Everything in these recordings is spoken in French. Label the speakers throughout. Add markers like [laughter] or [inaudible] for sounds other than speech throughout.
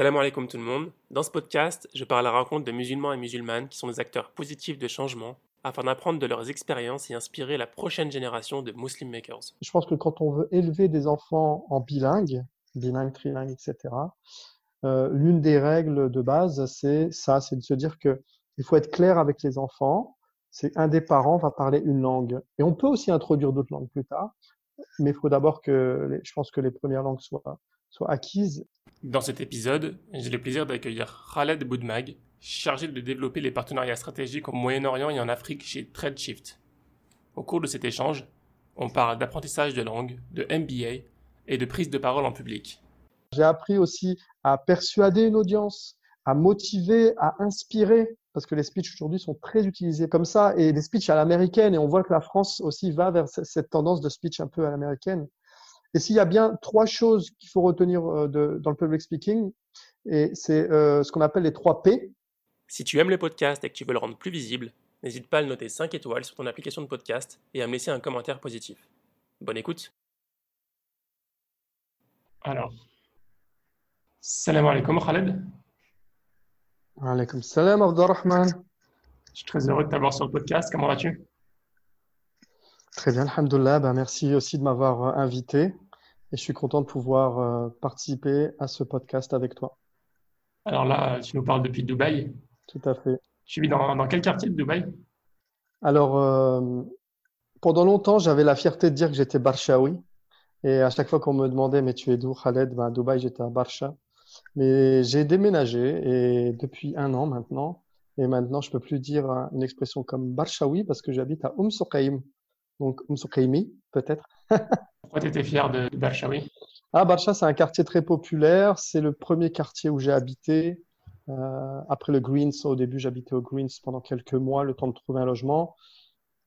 Speaker 1: Salam alaikum tout le monde. Dans ce podcast, je parle à la rencontre de musulmans et musulmanes qui sont des acteurs positifs de changement afin d'apprendre de leurs expériences et inspirer la prochaine génération de Muslim Makers.
Speaker 2: Je pense que quand on veut élever des enfants en bilingue, bilingue, trilingue, etc., euh, l'une des règles de base, c'est ça, c'est de se dire que il faut être clair avec les enfants. C'est un des parents va parler une langue. Et on peut aussi introduire d'autres langues plus tard, mais il faut d'abord que, je pense que les premières langues soient, soient acquises.
Speaker 1: Dans cet épisode, j'ai le plaisir d'accueillir Khaled Boudmag, chargé de développer les partenariats stratégiques au Moyen-Orient et en Afrique chez TradeShift. Au cours de cet échange, on parle d'apprentissage de langue, de MBA et de prise de parole en public.
Speaker 2: J'ai appris aussi à persuader une audience, à motiver, à inspirer, parce que les speeches aujourd'hui sont très utilisés comme ça, et les speeches à l'américaine, et on voit que la France aussi va vers cette tendance de speech un peu à l'américaine. Et s'il y a bien trois choses qu'il faut retenir euh, de, dans le public speaking, et c'est euh, ce qu'on appelle les trois P.
Speaker 1: Si tu aimes le podcast et que tu veux le rendre plus visible, n'hésite pas à le noter 5 étoiles sur ton application de podcast et à me laisser un commentaire positif. Bonne écoute. Alors, salam alaikum Khaled.
Speaker 2: Alaikum salam Abdurrahman.
Speaker 1: Je suis très heureux de t'avoir sur le podcast. Comment vas-tu?
Speaker 2: Très bien, alhamdoulilah. Ben, merci aussi de m'avoir euh, invité et je suis content de pouvoir euh, participer à ce podcast avec toi.
Speaker 1: Alors là, tu nous parles depuis Dubaï.
Speaker 2: Tout à fait.
Speaker 1: Tu vis dans, dans quel quartier de Dubaï?
Speaker 2: Alors, euh, pendant longtemps, j'avais la fierté de dire que j'étais Barshawi. Et à chaque fois qu'on me demandait, mais tu es d'où, Khaled? Ben, À Dubaï, j'étais à Barsha. Mais j'ai déménagé et depuis un an maintenant. Et maintenant, je peux plus dire une expression comme Barshawi parce que j'habite à Umm Suqaim. Donc, Suqaimi, peut-être.
Speaker 1: Pourquoi tu étais fier de, de Barshawi?
Speaker 2: Ah, Barsha, c'est un quartier très populaire. C'est le premier quartier où j'ai habité. Euh, après le Greens, au début, j'habitais au Greens pendant quelques mois, le temps de trouver un logement.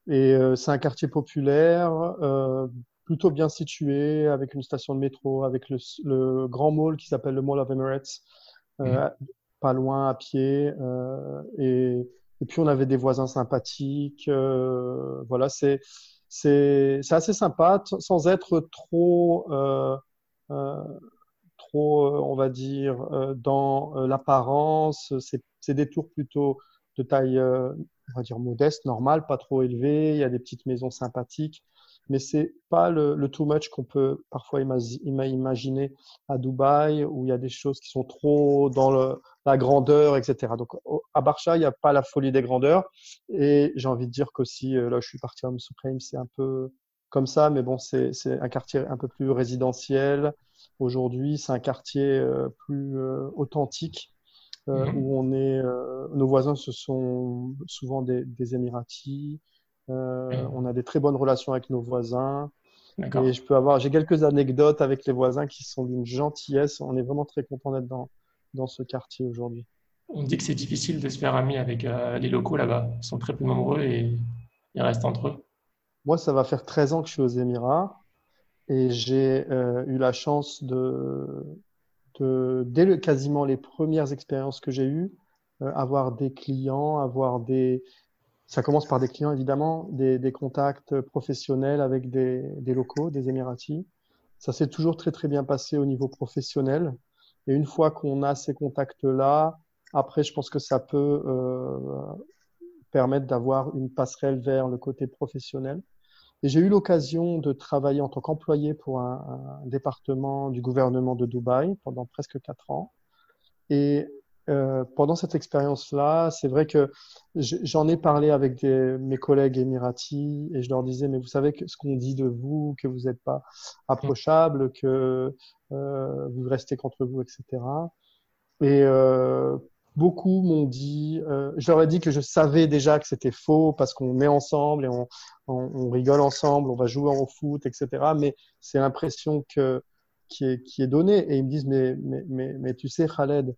Speaker 2: Et euh, c'est un quartier populaire, euh, plutôt bien situé, avec une station de métro, avec le, le grand mall qui s'appelle le Mall of Emirates, mmh. pas loin à pied. Et, et, puis on avait des voisins sympathiques. Voilà, c'est c'est assez sympa, sans être trop trop, on va dire, dans l'apparence. C'est des tours plutôt de taille, on va dire, modeste, normale, pas trop élevée. Il y a des petites maisons sympathiques mais c'est pas le, le, too much qu'on peut parfois imaginer à Dubaï, où il y a des choses qui sont trop dans le, la grandeur, etc. Donc à Barcha, il n'y a pas la folie des grandeurs. Et j'ai envie de dire qu'aussi, euh, là, je suis parti à Supreme, c'est un peu comme ça, mais bon, c'est un quartier un peu plus résidentiel. Aujourd'hui, c'est un quartier euh, plus euh, authentique. Euh, mmh. où on est, euh, nos voisins ce sont souvent des, des Émiratis, euh, on a des très bonnes relations avec nos voisins. Et je peux avoir, j'ai quelques anecdotes avec les voisins qui sont d'une gentillesse. On est vraiment très content d'être dans, dans ce quartier aujourd'hui.
Speaker 1: On dit que c'est difficile de se faire ami avec euh, les locaux là-bas. Ils sont très peu nombreux et ils restent entre eux.
Speaker 2: Moi, ça va faire 13 ans que je suis aux Émirats et j'ai euh, eu la chance de, de dès le, quasiment les premières expériences que j'ai eues, euh, avoir des clients, avoir des, ça commence par des clients, évidemment, des, des contacts professionnels avec des, des, locaux, des Émiratis. Ça s'est toujours très, très bien passé au niveau professionnel. Et une fois qu'on a ces contacts-là, après, je pense que ça peut euh, permettre d'avoir une passerelle vers le côté professionnel. Et j'ai eu l'occasion de travailler en tant qu'employé pour un, département du gouvernement de Dubaï pendant presque quatre ans. Et euh, pendant cette expérience-là, c'est vrai que j'en ai parlé avec des, mes collègues émiratis et je leur disais, mais vous savez que ce qu'on dit de vous, que vous n'êtes pas approchable, que euh, vous restez contre vous, etc. Et euh, beaucoup m'ont dit, euh, je leur ai dit que je savais déjà que c'était faux parce qu'on est ensemble et on, on, rigole ensemble, on va jouer au foot, etc. Mais c'est l'impression que qui est, qui est donnée. Et ils me disent, mais, mais, mais, mais tu sais, Khaled,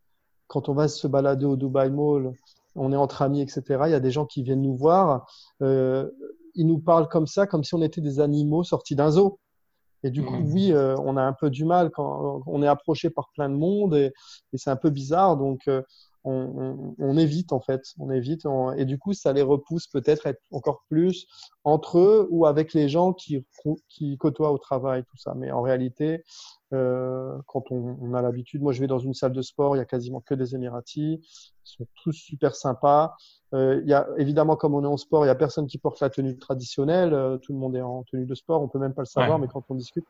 Speaker 2: quand on va se balader au Dubai Mall, on est entre amis, etc. Il y a des gens qui viennent nous voir. Euh, ils nous parlent comme ça, comme si on était des animaux sortis d'un zoo. Et du coup, mmh. oui, euh, on a un peu du mal quand on est approché par plein de monde et, et c'est un peu bizarre. Donc, euh, on, on, on, évite en fait, on évite. On, et du coup, ça les repousse peut-être être encore plus entre eux ou avec les gens qui, qui côtoient au travail, tout ça. Mais en réalité, Euh, quand on, on a l'habitude, moi je vais dans une salle de sport, il y a quasiment que des Émiratis, ils sont tous super sympas. Euh, il y a évidemment, comme on est en sport, il y a personne qui porte la tenue traditionnelle, euh, tout le monde est en tenue de sport, on peut même pas le savoir, mais quand on discute,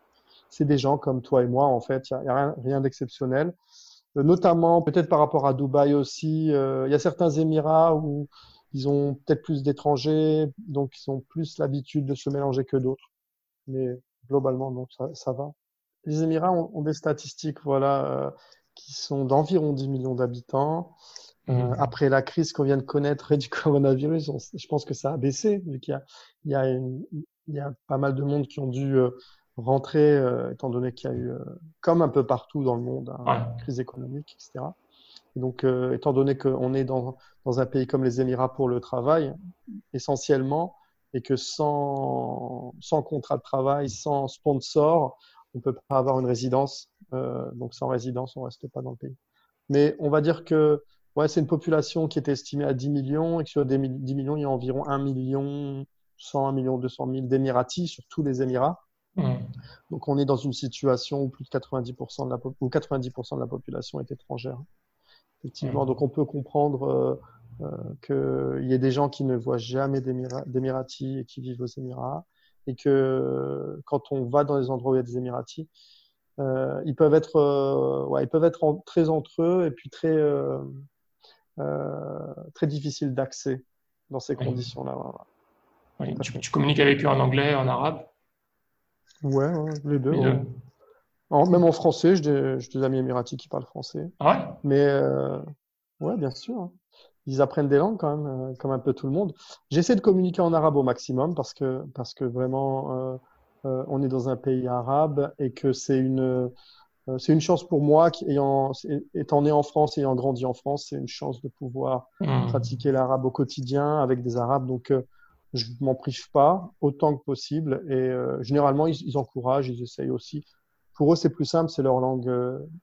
Speaker 2: c'est des gens comme toi et moi en fait, il y a, rien, rien d'exceptionnel. Notamment peut-être par rapport à Dubaï aussi, il y a certains Émirats où ils ont peut-être plus d'étrangers, donc ils ont plus l'habitude de se mélanger que d'autres. Mais globalement, ça, ça va. Les Émirats ont, ont des statistiques, voilà, euh, qui sont d'environ 10 millions d'habitants. Euh, mmh. Après la crise qu'on vient de connaître du [laughs] coronavirus, on, je pense que ça a baissé, vu qu'il y a, il y, a une, il y a pas mal de monde qui ont dû euh, rentrer, euh, étant donné qu'il y a eu, euh, comme un peu partout dans le monde, hein, ouais. crise économique, etc. Et donc, étant donné qu'on est dans, dans un pays comme les Émirats pour le travail, essentiellement, et que sans, sans contrat de travail, sans sponsor, on peut pas avoir une résidence. Euh, donc, sans résidence, on reste pas dans le pays. Mais on va dire que ouais, c'est une population qui est estimée à 10 millions et que sur des 10 millions, il y a environ 1 million 100, 1 million 200 000 d'Émiratis sur tous les Émirats. Mmh. Donc, on est dans une situation où plus de 90% de la, où 90% de la population est étrangère. Effectivement, mmh. donc on peut comprendre euh, euh, qu'il y ait des gens qui ne voient jamais d'Émiratis et qui vivent aux Émirats, et que quand on va dans les endroits où il y a des Émiratis, euh, ils peuvent être, euh, ouais, ils peuvent être en, très entre eux et puis très, euh, euh très difficiles d'accès dans ces oui. conditions-là.
Speaker 1: Oui, tu, tu, communiques avec eux en anglais, en arabe?
Speaker 2: Ouais, ouais les deux. En, même en français, j'ai des, des, amis émiratis qui parlent français.
Speaker 1: Ah ouais?
Speaker 2: Mais ouais, bien sûr. Ils apprennent des langues quand même, euh, comme un peu tout le monde. J'essaie de communiquer en arabe au maximum parce que, parce que vraiment, euh, euh, on est dans un pays arabe et que c'est une, euh, c'est une chance pour moi, qui, ayant, étant né en France, ayant grandi en France, c'est une chance de pouvoir mmh. pratiquer l'arabe au quotidien avec des arabes. Donc, euh, je m'en prive pas autant que possible et euh, généralement, ils, ils, encouragent, ils essayent aussi. Pour eux, c'est plus simple, c'est leur langue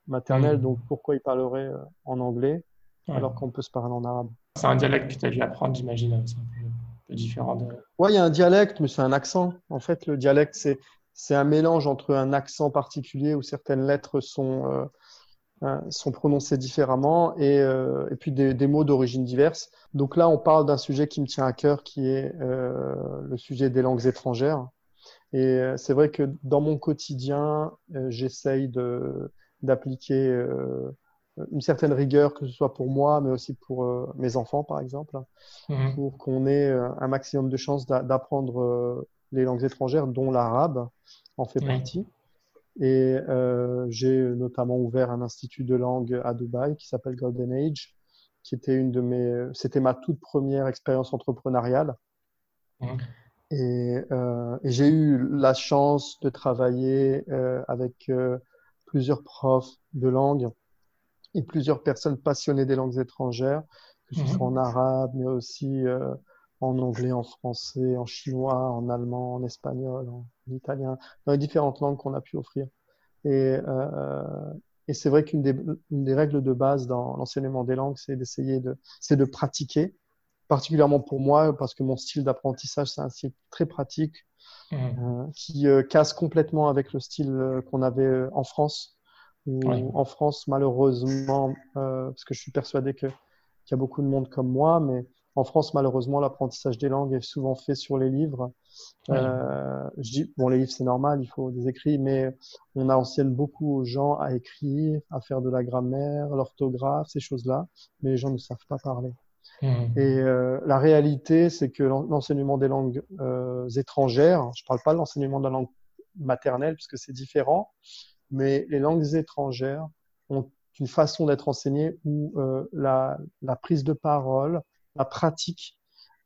Speaker 2: maternelle, mmh. donc pourquoi ils parleraient en anglais? Ouais. alors qu'on peut se parler en arabe.
Speaker 1: C'est un dialecte que tu as dû apprendre, j'imagine. C'est un peu, différent de.
Speaker 2: Oui, il y a un dialecte, mais c'est un accent. En fait, le dialecte, c'est, c'est un mélange entre un accent particulier où certaines lettres sont, euh, euh sont prononcées différemment et, euh, et puis des, des mots d'origine diverse. Donc là, on parle d'un sujet qui me tient à cœur, qui est euh, le sujet des langues étrangères. Et c'est vrai que dans mon quotidien, j'essaye de, d'appliquer une certaine rigueur, que ce soit pour moi, mais aussi pour euh, mes enfants, par exemple, mmh. pour qu'on ait euh, un maximum de chances d'apprendre euh, les langues étrangères, dont l'arabe en fait mmh. partie. Et euh, j'ai notamment ouvert un institut de langue à Dubaï qui s'appelle Golden Age, qui était une de mes, c'était ma toute première expérience entrepreneuriale. Mmh. Et, euh, et j'ai eu la chance de travailler avec plusieurs profs de langue et plusieurs personnes passionnées des langues étrangères, que ce mmh. soit en arabe, mais aussi euh, en anglais, en français, en chinois, en allemand, en espagnol, en italien, dans les différentes langues qu'on a pu offrir. Et, euh, et c'est vrai qu'une des, une des règles de base dans l'enseignement des langues, c'est d'essayer de, c'est de pratiquer, particulièrement pour moi, parce que mon style d'apprentissage, c'est un style très pratique, mmh. euh, qui euh, casse complètement avec le style euh, qu'on avait en France oui. en France, malheureusement, euh, parce que je suis persuadé qu'il y a beaucoup de monde comme moi, mais en France, malheureusement, l'apprentissage des langues est souvent fait sur les livres. Oui. Euh, je dis, bon, les livres, c'est normal, il faut des écrits, mais on enseigne beaucoup aux gens à écrire, à faire de la grammaire, l'orthographe, ces choses-là, mais les gens ne savent pas parler. Mmh. Et euh, la réalité, c'est que l'enseignement des langues euh, étrangères, je ne parle pas de l'enseignement de la langue maternelle, puisque c'est différent, mais les langues étrangères ont une façon d'être enseignées où euh, la, la, prise de parole, la pratique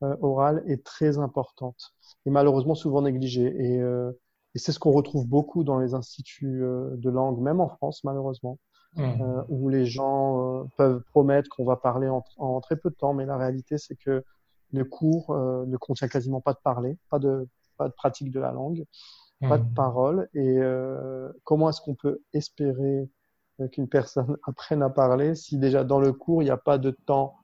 Speaker 2: euh, orale est très importante et malheureusement souvent négligée. Et, euh, et c'est ce qu'on retrouve beaucoup dans les instituts euh, de langue, même en France malheureusement, mmh. où les gens euh, peuvent promettre qu'on va parler en, en, très peu de temps, mais la réalité c'est que le cours ne contient quasiment pas de parler, pas de, pas de pratique de la langue pas de mmh. parole. Et euh, comment est-ce qu'on peut espérer euh, qu'une personne [laughs] apprenne à parler si déjà dans le cours, il n'y a pas de temps,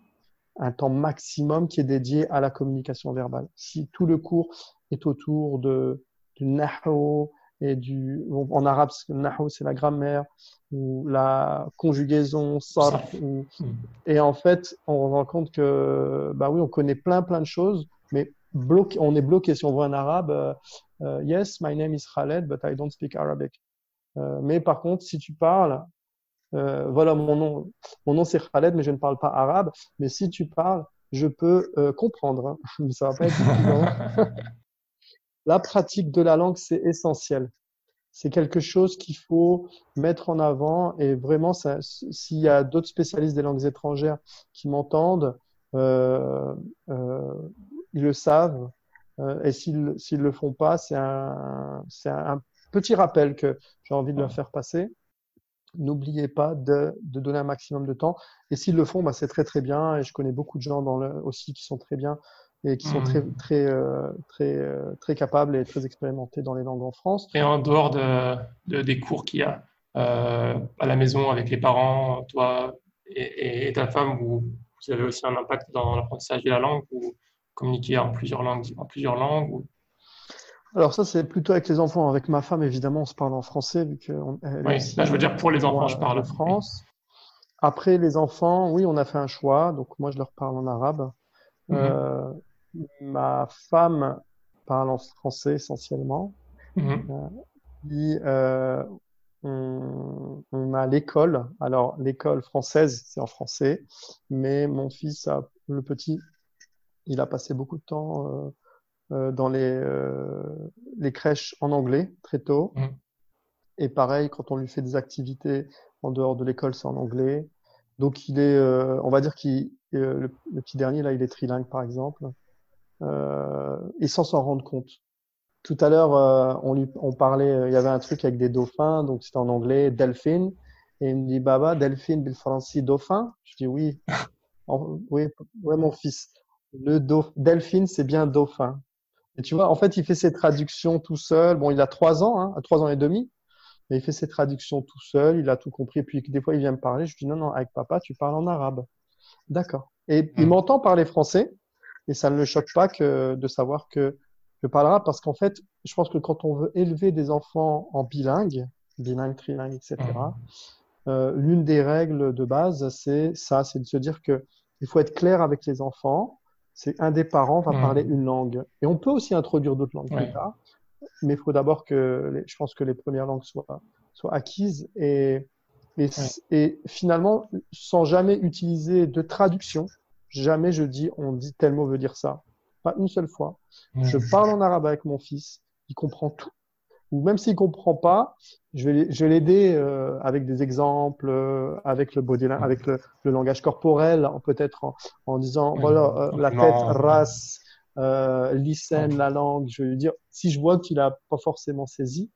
Speaker 2: un temps maximum qui est dédié à la communication verbale? Si tout le cours est autour de, du nahu et du, en arabe, c'est la grammaire, ou la conjugaison, sarf, ou, hmm. et en fait, on se rend compte que, bah oui, on connaît plein, plein de choses, mais bloqué, on est bloqué si on voit un arabe, euh, yes, my name is Khaled, but I don't speak Arabic. Euh, mais par contre, si tu parles, euh, voilà mon nom, mon nom c'est Khaled, mais je ne parle pas arabe. Mais si tu parles, je peux euh, comprendre. Hein. [laughs] Ça va pas être [laughs] La pratique de la langue, c'est essentiel. C'est quelque chose qu'il faut mettre en avant et vraiment, s'il y a d'autres spécialistes des langues étrangères qui m'entendent, euh, euh, ils le savent. Euh, et s'ils ne le font pas, c'est un, un, petit rappel que j'ai envie de leur faire passer n'oubliez pas de, de, donner un maximum de temps. Et s'ils le font, bah, c'est très très bien. Et je connais beaucoup de gens dans le, aussi qui sont très bien et qui sont très mmh. très euh, très euh, très capables et très expérimentés dans les langues en France.
Speaker 1: Et en dehors de, de des cours qu'il y a à la maison avec les parents, toi et, ta femme, vous, vous avez aussi un impact dans l'apprentissage de la langue communiquer en plusieurs langues en plusieurs langues ou...
Speaker 2: Alors ça, c'est plutôt avec les enfants. Avec ma femme, évidemment, on se parle en français. Vu que
Speaker 1: oui, là, je veux dire pour les enfants, je parle.
Speaker 2: En France. Après, les enfants, oui, on a fait un choix. Donc moi, je leur parle en arabe. Mhm. euh, ma femme parle en français essentiellement. Mhm. Euh, euh, on, on, a l'école. Alors, l'école française, c'est en français. Mais mon fils, a, le petit, il a passé beaucoup de temps euh, euh, dans les, euh, les crèches en anglais très tôt. Mmh. Et pareil, quand on lui fait des activités en dehors de l'école, c'est en anglais. Donc il est, euh, on va dire qu'il, le, petit dernier là, il est trilingue par exemple, euh, et sans s'en rendre compte. Tout à l'heure, on lui, on parlait, il y avait un truc avec des dauphins, donc c'était en anglais, delphine, et il me dit Baba, delphine, bil dauphin. Je dis oui, oui, ouais mon fils. Le delphine, c'est bien dauphin. Et tu vois, en fait, il fait ses traductions tout seul. Bon, il a trois ans, hein, trois ans et demi, mais il fait ses traductions tout seul. Il a tout compris. Et puis, des fois, il vient me parler. Je dis non, non, avec papa, tu parles en arabe. D'accord. Et il hmm. m'entend parler français. Et ça ne le choque pas que de savoir que je parle arabe parce qu'en fait, je pense que quand on veut élever des enfants en bilingue, bilingue, trilingue, etc., hmm. euh, l'une des règles de base, c'est ça, c'est de se dire que il faut être clair avec les enfants c'est un des parents va parler une langue. Et on peut aussi introduire d'autres langues plus tard, mais il faut d'abord que, je pense que les premières langues soient, soient acquises. Et, et, et, finalement, sans jamais utiliser de traduction, jamais je dis on dit tel mot veut dire ça. Pas une seule fois. Je parle en arabe avec mon fils, il comprend tout ou même s'il comprend pas, je vais, l'aider euh, avec des exemples, euh, avec le body, avec le, langage corporel, peut-être en, disant voilà euh, la tête, race, euh, listen, la langue. Je vais lui dire si je vois qu'il a pas forcément saisi,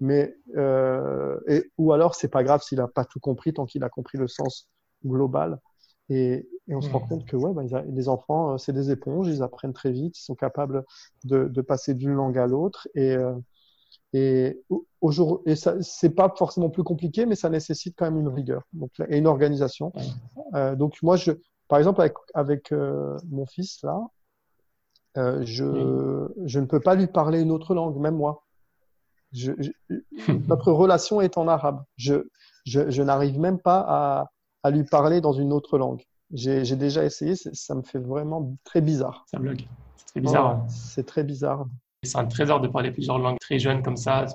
Speaker 2: mais et, ou alors c'est pas grave s'il a pas tout compris tant qu'il a compris le sens global. Et, et on se rend compte que ouais, bah, les enfants, c'est des éponges, ils apprennent très vite, ils sont capables de, de passer d'une langue à l'autre. Et et et c'est pas forcément plus compliqué, mais ça nécessite quand même une rigueur, donc et une organisation. Euh, donc moi, je, par exemple, avec, avec euh, mon fils là, euh, je, je ne peux pas lui parler une autre langue, même moi. Je, [laughs] notre relation est en arabe. Je, n'arrive même pas à, à lui parler dans une autre langue. J'ai, déjà essayé, ça me fait vraiment très bizarre.
Speaker 1: Ça bloque. C'est très bizarre. Hein.
Speaker 2: C'est très bizarre
Speaker 1: c'est un trésor de parler plusieurs langues très jeunes comme ça.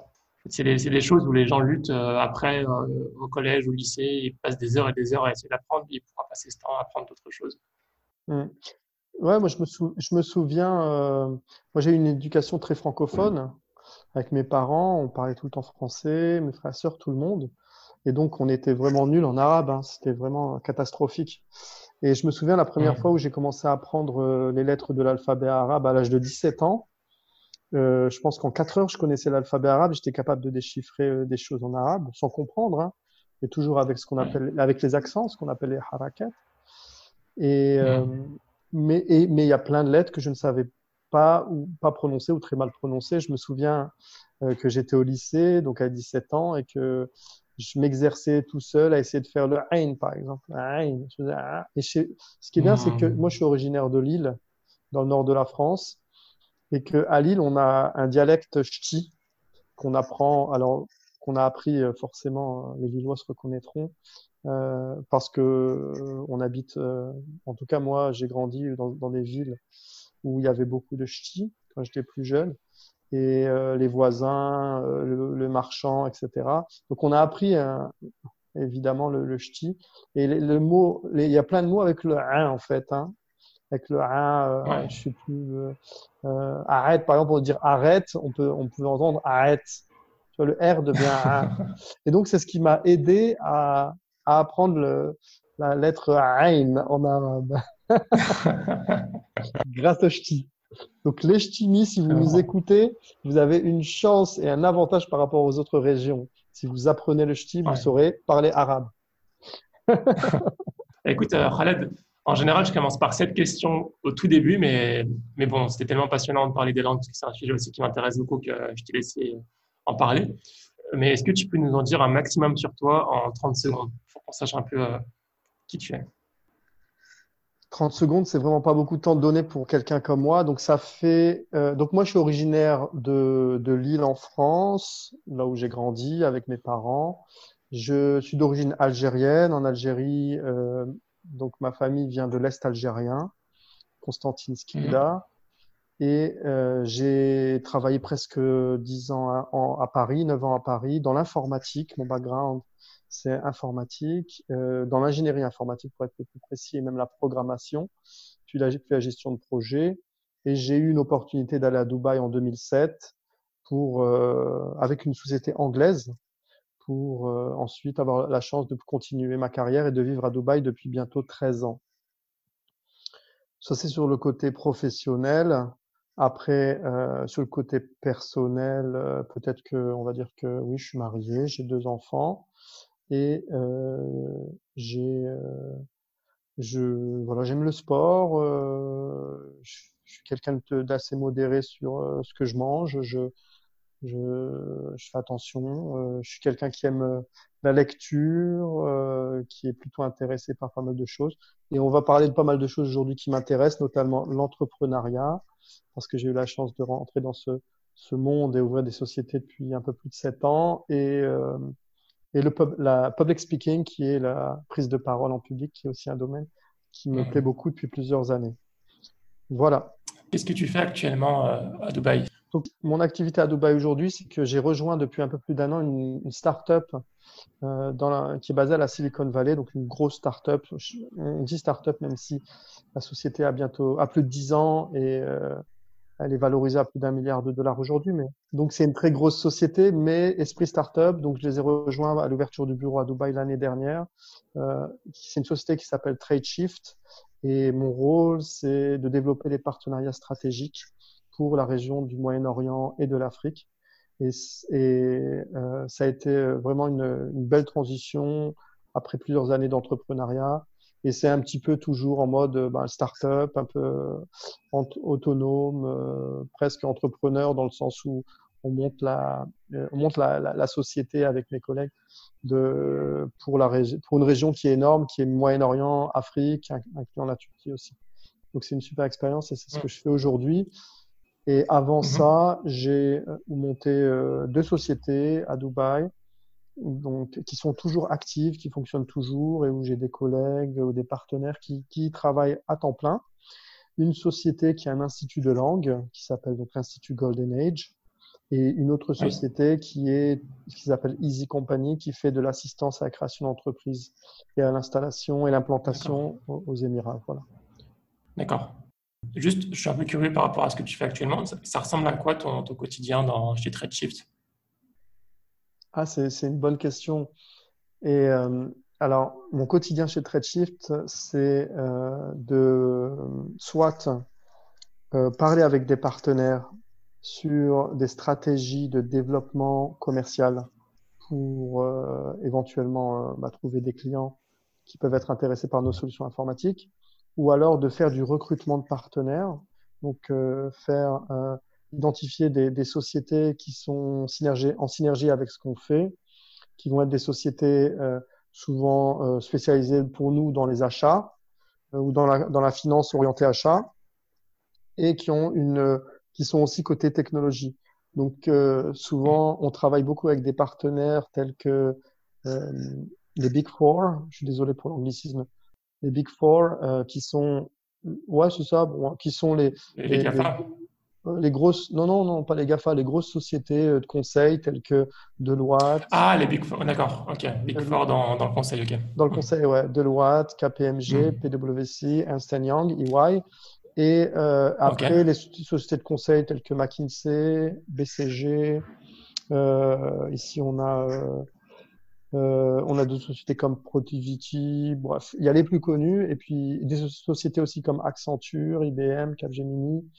Speaker 1: C'est des, des, choses où les gens luttent euh, après euh, au collège, au lycée, ils passent des heures et des heures à essayer d'apprendre, ils pourra passer ce temps à apprendre d'autres choses.
Speaker 2: Mmh. Ouais, moi je me, je me souviens, euh, moi j'ai eu une éducation très francophone avec mes parents, on parlait tout le temps français, mes frères et sœurs, tout le monde, et donc on était vraiment nuls en arabe, hein. c'était vraiment catastrophique. Et je me souviens la première fois où j'ai commencé à apprendre les lettres de l'alphabet arabe à l'âge de 17 ans. Euh, je pense qu'en quatre heures, je connaissais l'alphabet arabe. J'étais capable de déchiffrer euh, des choses en arabe sans comprendre, hein, mais toujours avec ce qu'on appelle, avec les accents, ce qu'on appelle les harakat. Et, euh, mais, il y a plein de lettres que je ne savais pas ou pas prononcer ou très mal prononcer. Je me souviens euh, que j'étais au lycée, donc à 17 ans, et que je m'exerçais tout seul à essayer de faire le ain, par exemple. Ain. Et ce qui est bien, c'est que moi, je suis originaire de Lille, dans le nord de la France et qu'à Lille, on a un dialecte ch'ti qu'on apprend, alors qu'on a appris forcément, les Lillois se reconnaîtront, parce que on habite, en tout cas moi, j'ai grandi dans, dans, des villes où il y avait beaucoup de ch'tis quand j'étais plus jeune et euh, les voisins, euh, le, le, marchand, etc. Donc on a appris évidemment le, le ch'ti et le, mot, il y a plein de mots avec le un en fait, hein. Avec le un, euh, je sais plus, euh, arrête par exemple, peut dire arrête, on peut on peut entendre arrête, tu vois le R devient un. [laughs] et donc c'est ce qui m'a aidé à, à apprendre le, la lettre Ain en arabe. [laughs] Grâce au ch'ti. Donc les ch'timis, si vous nous écoutez, vous avez une chance et un avantage par rapport aux autres régions. Si vous apprenez le ch'ti, vous saurez parler arabe. [laughs]
Speaker 1: Écoute, euh, Khaled, en général, je commence par cette question au tout début, mais, mais bon, c'était tellement passionnant de parler des langues, parce que c'est un sujet aussi qui m'intéresse beaucoup que je t'ai laissé en parler. Mais est-ce que tu peux nous en dire un maximum sur toi en 30 secondes, pour qu'on sache un peu euh, qui tu es?
Speaker 2: 30 secondes, c'est vraiment pas beaucoup de temps donné pour quelqu'un comme moi. Donc ça fait. Euh, donc moi, je suis originaire de, de Lille en France, là où j'ai grandi avec mes parents. Je suis d'origine algérienne. En Algérie, euh, donc ma famille vient de l'est algérien, Constantine Skida. Mhm. Et euh, j'ai travaillé presque 10 ans à, à, Paris, 9 ans à Paris, dans l'informatique. Mon background, c'est informatique, euh, dans l'ingénierie informatique pour être plus précis, et même la programmation, puis la, la gestion de projet. Et j'ai eu une opportunité d'aller à Dubaï en 2007 pour, euh, avec une société anglaise euh, ensuite avoir la chance de continuer ma carrière et de vivre à Dubaï depuis bientôt 13 ans. Ça, c'est sur le côté professionnel. Après, euh, sur le côté personnel, euh, peut-être que, on va dire que oui, je suis marié, j'ai deux enfants et j'ai voilà j'aime le sport je, suis quelqu'un d'assez modéré sur ce que je mange je, je fais attention euh, je suis quelqu'un qui aime la lecture qui est plutôt intéressé par pas mal de choses et on va parler de pas mal de choses aujourd'hui qui m'intéressent notamment l'entrepreneuriat parce que j'ai eu la chance de rentrer dans ce ce monde et ouvrir des sociétés depuis un peu plus de sept ans et et le pub, la public speaking, qui est la prise de parole en public, qui est aussi un domaine qui me plaît beaucoup depuis plusieurs années. Voilà.
Speaker 1: Qu'est-ce que tu fais actuellement euh, à Dubaï?
Speaker 2: Donc, Mon activité à Dubaï aujourd'hui, c'est que j'ai rejoint depuis un peu plus d'un an une, une start-up euh, qui est basée à la Silicon Valley, donc une grosse start-up. On dit start-up même si la société a bientôt a plus de 10 ans et euh, elle est valorisée à plus d'un milliard de dollars aujourd'hui. Mais donc c'est une très grosse société, mais esprit startup. Donc je les ai rejoints à l'ouverture du bureau à Dubaï l'année dernière. Euh, c'est une société qui s'appelle TradeShift et mon rôle c'est de développer les partenariats stratégiques pour la région du Moyen-Orient et de l'Afrique. Et, et euh, ça a été vraiment une, une belle transition après plusieurs années d'entrepreneuriat et c'est un petit peu toujours en mode euh, ben, start-up, un peu euh, autonome, euh, presque entrepreneur dans le sens où on monte la, on monte la, la, la société avec mes collègues de, pour, la pour une région qui est énorme, qui est Moyen-Orient, Afrique, incluant la Turquie aussi. Donc c'est une super expérience et c'est ce que je fais aujourd'hui. Et avant mm-hmm. ça, j'ai monté deux sociétés à Dubaï donc, qui sont toujours actives, qui fonctionnent toujours et où j'ai des collègues ou des partenaires qui, qui travaillent à temps plein. Une société qui a un institut de langue qui s'appelle donc l'Institut Golden Age et une autre société qui est qui s'appelle Easy Company qui fait de l'assistance à la création d'entreprise et à l'installation et l'implantation aux, Émirats. Voilà.
Speaker 1: D'accord. Juste, je suis un peu curieux par rapport à ce que tu fais actuellement. Ça, ressemble à quoi ton, quotidien dans, chez TradeShift?
Speaker 2: Ah, c'est une bonne question. Et euh, alors, mon quotidien chez TradeShift, c'est euh, de soit euh, parler avec des partenaires sur des stratégies de développement commercial pour éventuellement bah, trouver des clients qui peuvent être intéressés par nos solutions informatiques, ou alors de faire du recrutement de partenaires, donc euh, faire identifier des, des, sociétés qui sont synergie, en synergie avec ce qu'on fait, qui vont être des sociétés euh, souvent euh, spécialisées pour nous dans les achats euh, ou dans la, dans la finance orientée achat et qui ont une qui sont aussi côté technologie. Donc euh, souvent, on travaille beaucoup avec des partenaires tels que euh, les Big Four. Je suis désolé pour l'anglicisme. Les Big Four euh, qui sont, ouais, c'est ça, bon, qui sont les,
Speaker 1: Les, les GAFA.
Speaker 2: les, les grosses, non, non, non, pas les GAFA, les grosses sociétés euh, de conseil telles que Deloitte,
Speaker 1: Ah, les Big Four, d'accord, ok. Big Four dans, dans le conseil, ok.
Speaker 2: dans le conseil, ouais, Deloitte, KPMG,
Speaker 1: Mhm.
Speaker 2: PwC, Ernst Young, EY. Et euh, après, les so- sociétés de conseil telles que McKinsey, BCG. euh, ici, on a, euh, on a d'autres sociétés comme Protiviti. Bref, il y a les plus connus. Et puis des so- sociétés aussi comme Accenture, IBM, Capgemini.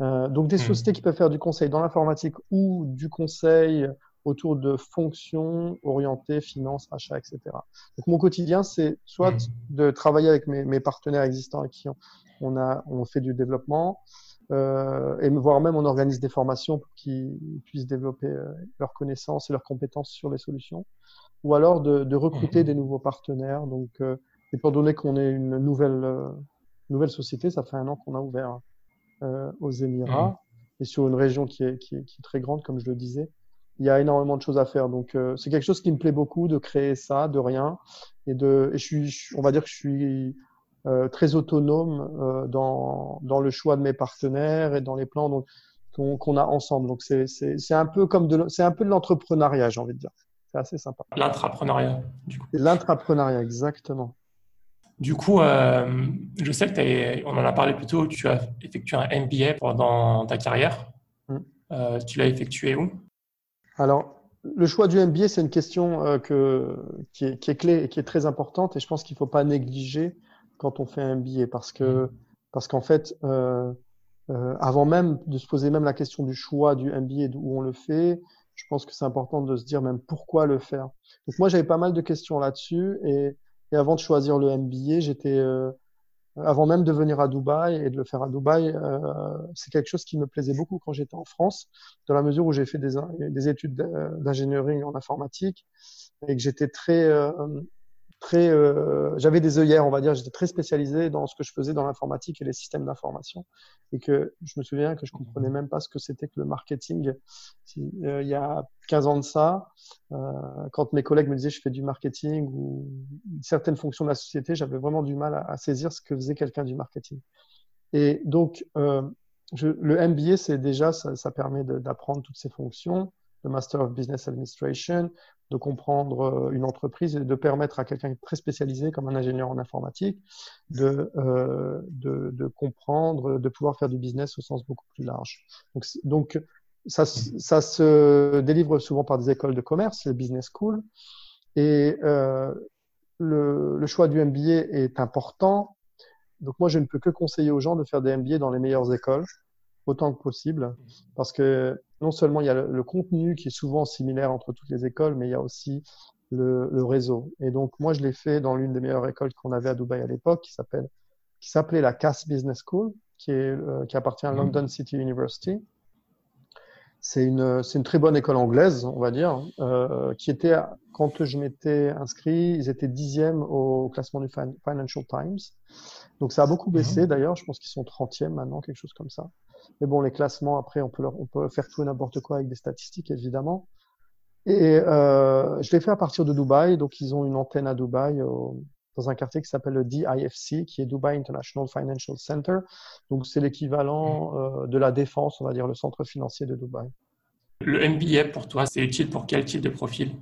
Speaker 2: Euh, donc des
Speaker 1: Mhm.
Speaker 2: sociétés qui peuvent faire du conseil dans l'informatique ou du conseil autour de fonctions orientées finance, achat, etc. Donc mon quotidien, c'est soit
Speaker 1: Mhm.
Speaker 2: de travailler avec mes, mes partenaires existants avec qui on, on a on fait du développement euh, et voire même on organise des formations pour qu'ils puissent développer euh, leurs connaissances et leurs compétences sur les solutions, ou alors de, de recruter
Speaker 1: Mhm.
Speaker 2: des nouveaux partenaires. Donc euh, étant donné qu'on est une nouvelle euh, nouvelle société, ça fait un an qu'on a ouvert euh, aux Émirats et sur une région qui est, qui, est, qui est très grande, comme je le disais. Il y a énormément de choses à faire. Donc, euh, c'est quelque chose qui me plaît beaucoup de créer ça de rien. Et, de, et je suis, on va dire que je suis euh, très autonome euh, dans, dans le choix de mes partenaires et dans les plans donc, qu'on a ensemble. Donc, c'est c'est- c'est un peu comme de, c'est un peu de l'entrepreneuriat, j'ai envie de dire. C'est assez sympa.
Speaker 1: L'intrapreneuriat, du coup.
Speaker 2: L'intrapreneuriat, exactement.
Speaker 1: Du coup, euh, je sais que on en a parlé plus tôt, tu as effectué un MBA pendant ta carrière.
Speaker 2: Mm.
Speaker 1: Euh, tu l'as effectué où?
Speaker 2: Alors, le choix du MBA, c'est une question euh, que, qui est, qui est clé et qui est très importante. Et je pense qu'il ne faut pas négliger quand on fait un MBA parce que, parce qu'en fait, avant même de se poser même la question du choix du MBA et d'où on le fait, je pense que c'est important de se dire même pourquoi le faire. Donc moi, j'avais pas mal de questions là-dessus et, et avant de choisir le MBA, j'étais euh, avant même de venir à Dubaï et de le faire à Dubaï, euh, c'est quelque chose qui me plaisait beaucoup quand j'étais en France, dans la mesure où j'ai fait des, des études d'ingénierie en informatique et que j'étais très, euh, très, euh, j'avais des œillères, on va dire, j'étais très spécialisé dans ce que je faisais dans l'informatique et les systèmes d'information, et que je me souviens que je comprenais même pas ce que c'était que le marketing. Si, euh, il y a 15 ans de ça, euh, quand mes collègues me disaient je fais du marketing ou certaines fonctions de la société, j'avais vraiment du mal à, à, saisir ce que faisait quelqu'un du marketing. Et donc, euh, je, le MBA, c'est déjà, ça, ça permet d'apprendre toutes ces fonctions, le Master of Business Administration, de comprendre une entreprise et de permettre à quelqu'un très spécialisé comme un ingénieur en informatique de, euh, de, de, comprendre, de pouvoir faire du business au sens beaucoup plus large. Donc, donc ça, ça se délivre souvent par des écoles de commerce, les business schools, et euh, le, le choix du MBA est important. Donc moi, je ne peux que conseiller aux gens de faire des MBA dans les meilleures écoles autant que possible, parce que non seulement il y a le, le, contenu qui est souvent similaire entre toutes les écoles, mais il y a aussi le, le réseau. Et donc moi, je l'ai fait dans l'une des meilleures écoles qu'on avait à Dubaï à l'époque, qui s'appelle, qui s'appelait la Cass Business School, qui est, euh, qui appartient à London City University. C'est une, une très bonne école anglaise, on va dire, euh, qui était, quand je m'étais inscrit, ils étaient dixièmes au classement du Financial Times. Donc ça a beaucoup baissé d'ailleurs, je pense qu'ils sont 30e maintenant, quelque chose comme ça. Mais bon, les classements, après, on peut, leur, on peut faire tout et n'importe quoi avec des statistiques, évidemment. Et euh, je l'ai fait à partir de Dubaï. Donc, ils ont une antenne à Dubaï, au, dans un quartier qui s'appelle le DIFC, qui est Dubai International Financial Center. Donc, c'est l'équivalent euh, de la défense, on va dire, le centre financier de Dubaï.
Speaker 1: Le MBA, pour toi, c'est utile pour quel type de profil?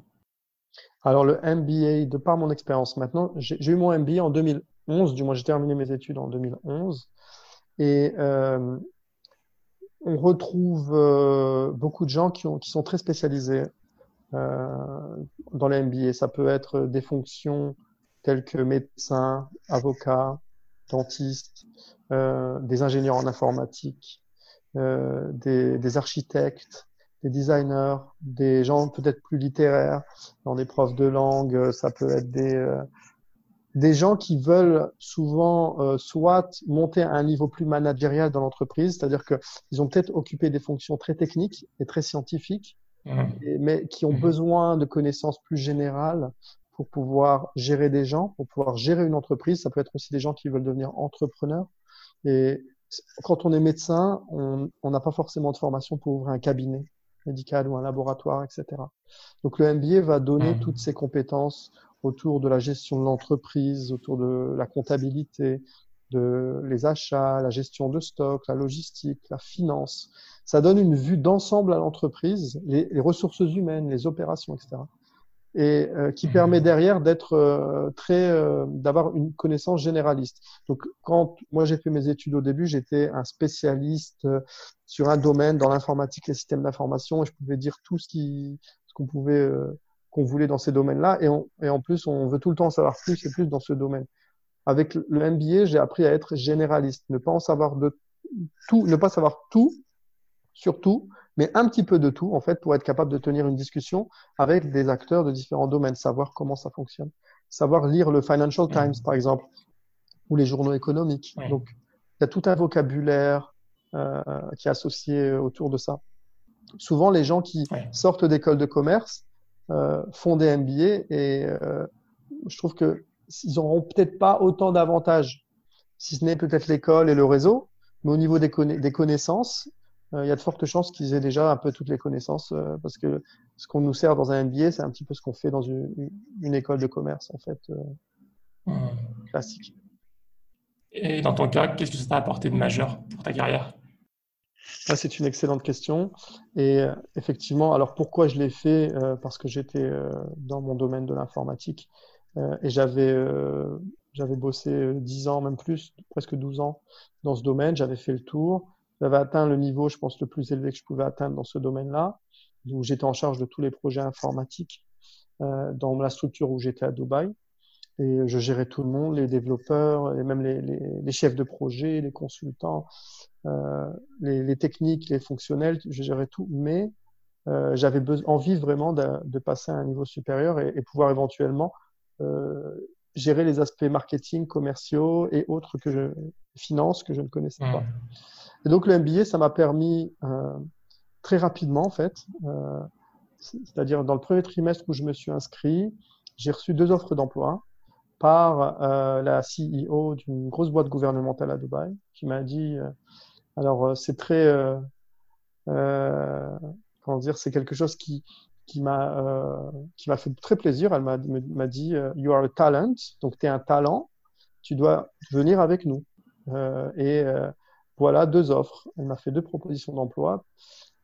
Speaker 2: Alors, le MBA, de par mon expérience maintenant, j'ai eu mon MBA en 2011, du moins j'ai terminé mes études en 2011. Et euh, on retrouve euh, beaucoup de gens qui, ont, qui sont très spécialisés euh, dans les MBA. Ça peut être des fonctions telles que médecin, avocat, dentiste, des ingénieurs en informatique, des, des, architectes, des designers, des gens peut-être plus littéraires, dans des profs de langue. Ça peut être des des gens qui veulent souvent euh, soit monter à un niveau plus managérial dans l'entreprise, c'est-à-dire qu'ils ont peut-être occupé des fonctions très techniques et très scientifiques, mmh. et, mais qui ont mmh. besoin de connaissances plus générales pour pouvoir gérer des gens, pour pouvoir gérer une entreprise. Ça peut être aussi des gens qui veulent devenir entrepreneurs. Et quand on est médecin, on n'a pas forcément de formation pour ouvrir un cabinet. médical ou un laboratoire, etc. Donc le MBA va donner
Speaker 1: Mhm.
Speaker 2: toutes ces compétences autour de la gestion de l'entreprise, autour de la comptabilité, de les achats, la gestion de stock, la logistique, la finance. Ça donne une vue d'ensemble à l'entreprise, les, les ressources humaines, les opérations, etc. Et euh, qui permet derrière d'être euh, très, euh, d'avoir une connaissance généraliste. Donc, quand moi j'ai fait mes études au début, j'étais un spécialiste euh, sur un domaine dans l'informatique, les systèmes d'information, et je pouvais dire tout ce qui, ce qu'on pouvait, euh, qu'on voulait dans ces domaines-là. Et, on- et en plus, on veut tout le temps en savoir plus et plus dans ce domaine. Avec le MBA, j'ai appris à être généraliste, ne pas en savoir de tout, ne pas savoir tout, surtout, mais un petit peu de tout, en fait, pour être capable de tenir une discussion avec des acteurs de différents domaines, savoir comment ça fonctionne, savoir lire le Financial Times, par exemple, ou les journaux économiques. Donc, il y a tout un vocabulaire euh, qui est associé autour de ça. Souvent, les gens qui sortent d'école de commerce font des MBA et euh, je trouve que ils n'auront peut-être pas autant d'avantages, si ce n'est peut-être l'école et le réseau, mais au niveau des, conna- des connaissances, euh, il y a de fortes chances qu'ils aient déjà un peu toutes les connaissances euh, parce que ce qu'on nous sert dans un MBA, c'est un petit peu ce qu'on fait dans une, une école de commerce en fait euh,
Speaker 1: Mhm.
Speaker 2: classique.
Speaker 1: Et dans ton cas, qu'est-ce que ça t'a apporté de majeur pour ta carrière?
Speaker 2: C'est une excellente question. Et euh, effectivement, alors pourquoi je l'ai fait? Euh, parce que j'étais euh, dans mon domaine de l'informatique et j'avais bossé euh, 10 ans, même plus, presque 12 ans dans ce domaine. J'avais fait le tour. J'avais atteint le niveau, je pense, le plus élevé que je pouvais atteindre dans ce domaine-là. Donc j'étais en charge de tous les projets informatiques dans la structure où j'étais à Dubaï. Et je gérais tout le monde, les développeurs et même les, chefs de projet, les consultants, les, les techniques, les fonctionnels, je gérais tout. Mais euh, j'avais envie vraiment de, de passer à un niveau supérieur et, et pouvoir éventuellement euh, gérer les aspects marketing, commerciaux et autres que je finance que je ne connaissais pas.
Speaker 1: Mhm.
Speaker 2: Et donc le MBA, ça m'a permis euh, très rapidement en fait, euh, c'est- c'est-à-dire dans le premier trimestre où je me suis inscrit, j'ai reçu deux offres d'emploi par euh, la CEO d'une grosse boîte gouvernementale à Dubaï qui m'a dit, euh, alors euh, c'est très, euh, euh, comment dire, c'est quelque chose qui qui m'a euh, qui m'a fait très plaisir. Elle m'a m'a dit, euh, you are a talent, donc tu es un talent, tu dois venir avec nous. Euh, et euh, voilà deux offres. Elle m'a fait deux propositions d'emploi.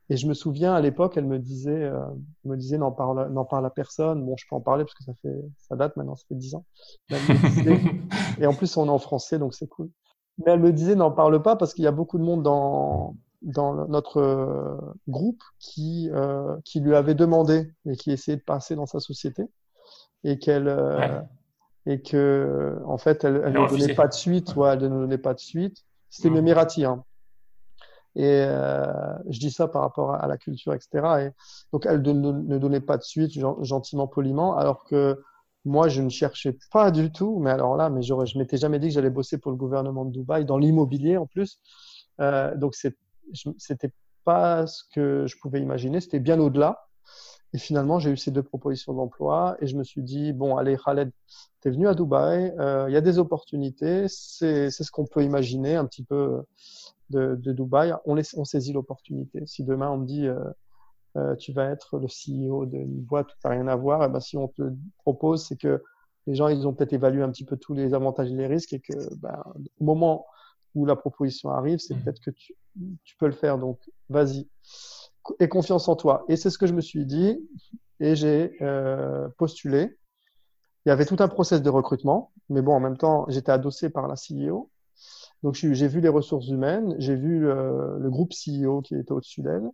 Speaker 2: Et je me souviens à l'époque, elle me disait, euh, me disait n'en parle, n'en parle à personne. Bon, je peux en parler parce que ça fait, ça date maintenant, ça fait dix ans. Disait, [laughs] et en plus on est en français, donc c'est cool. Mais elle me disait n'en parle pas parce qu'il y a beaucoup de monde dans dans notre euh, groupe qui euh, qui lui avait demandé et qui essayait de passer dans sa société et qu'elle euh,
Speaker 1: Ouais.
Speaker 2: et que en fait elle, elle ne donnait pas de suite, ouais, elle ne donnait pas de suite. C'était une
Speaker 1: Mhm.
Speaker 2: Émirati, hein. Et euh, je dis ça par rapport à, à la culture, etc. Et donc, elle ne, ne donnait pas de suite, gen- gentiment, poliment, alors que moi, je ne cherchais pas du tout. Mais alors là, mais je m'étais jamais dit que j'allais bosser pour le gouvernement de Dubaï, dans l'immobilier en plus. Euh, donc, c'était pas ce que je pouvais imaginer. C'était bien au-delà. Et finalement, j'ai eu ces deux propositions d'emploi et je me suis dit, bon, allez, Khaled, t'es venu à Dubaï, euh, il y a des opportunités, c'est, ce qu'on peut imaginer un petit peu de, de Dubaï. On, laisse, on saisit l'opportunité. Si demain on me dit, euh, euh, tu vas être le CEO d'une boîte où tu rien à voir, eh ben, si on te propose, c'est que les gens, ils ont peut-être évalué un petit peu tous les avantages et les risques et que, ben, au moment où la proposition arrive, c'est
Speaker 1: Mhm.
Speaker 2: peut-être que tu, tu peux le faire. Donc, vas-y. Et confiance en toi. Et c'est ce que je me suis dit et j'ai euh, postulé. Il y avait tout un process de recrutement, mais bon, en même temps, j'étais adossé par la CEO. Donc, j'ai j'ai vu les ressources humaines, j'ai vu euh, le groupe CEO qui était au-dessus d'elle.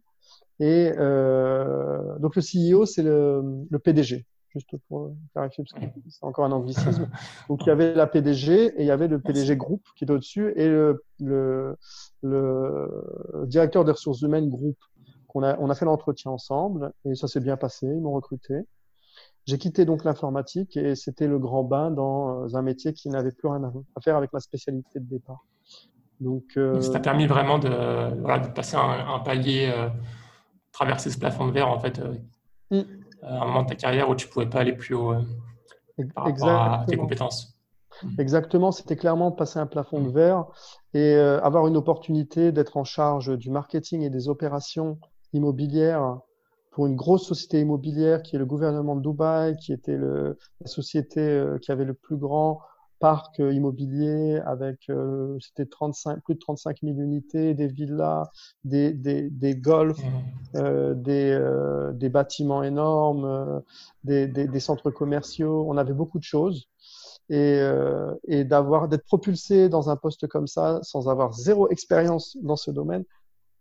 Speaker 2: Et euh, donc, le CEO, c'est le, le PDG, juste pour clarifier, parce que c'est encore un anglicisme. [laughs] Donc, il y avait la PDG et il y avait le PDG groupe qui était au-dessus et le, le, le directeur des ressources humaines groupe. qu'on a, on a fait l'entretien ensemble et ça s'est bien passé, ils m'ont recruté. J'ai quitté donc l'informatique et c'était le grand bain dans un métier qui n'avait plus rien à faire avec ma spécialité de départ. Donc, euh,
Speaker 1: ça t'a permis vraiment de, voilà, de passer un, un palier, euh, traverser ce plafond de verre, en fait, euh,
Speaker 2: Mm.
Speaker 1: à un moment de ta carrière où tu pouvais pas aller plus haut euh, par rapport à tes
Speaker 2: exactement.
Speaker 1: compétences.
Speaker 2: Exactement, c'était clairement passer un plafond de verre et euh, avoir une opportunité d'être en charge du marketing et des opérations immobilières pour une grosse société immobilière qui est le gouvernement de Dubaï, qui était le, la société euh, qui avait le plus grand parc euh, immobilier avec euh, c'était 35 plus de 35 000 unités, des villas, des des, des golfs, mmh. euh, des euh, des bâtiments énormes, des, des, des centres commerciaux. On avait beaucoup de choses et et d'avoir d'être propulsé dans un poste comme ça sans avoir zéro expérience dans ce domaine,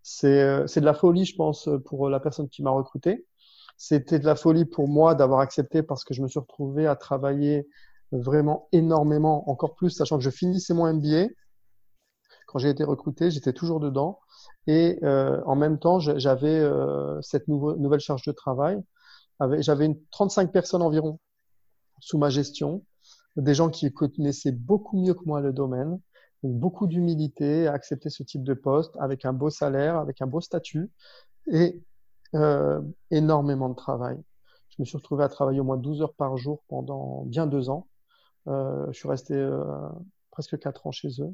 Speaker 2: c'est c'est de la folie, je pense, pour la personne qui m'a recruté. C'était de la folie pour moi d'avoir accepté parce que je me suis retrouvé à travailler vraiment énormément, encore plus, sachant que je finissais mon MBA. Quand j'ai été recruté, j'étais toujours dedans. Et euh, en même temps, j'avais euh, cette nouvelle charge de travail. J'avais une 35 personnes environ sous ma gestion, des gens qui connaissaient beaucoup mieux que moi le domaine, donc beaucoup d'humilité à accepter ce type de poste avec un beau salaire, avec un beau statut et euh, énormément de travail. Je me suis retrouvé à travailler au moins 12 heures par jour pendant bien deux ans. Euh, je suis resté euh, presque quatre ans chez eux.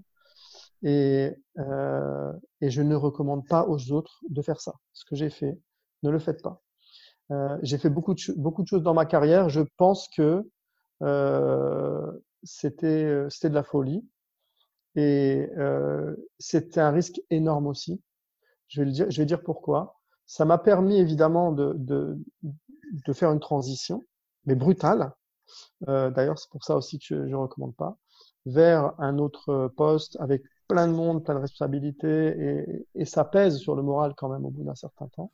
Speaker 2: Et, euh, et je ne recommande pas aux autres de faire ça. Ce que j'ai fait, ne le faites pas. Euh, j'ai fait beaucoup de, beaucoup de choses dans ma carrière. Je pense que euh, c'était de la folie et euh, c'était un risque énorme aussi. Je vais, le dire, je vais dire pourquoi. Ça m'a permis évidemment de, de, de faire une transition, mais brutale, euh, d'ailleurs c'est pour ça aussi que je ne recommande pas, vers un autre poste avec plein de monde, plein de responsabilités, et, ça pèse sur le moral quand même au bout d'un certain temps,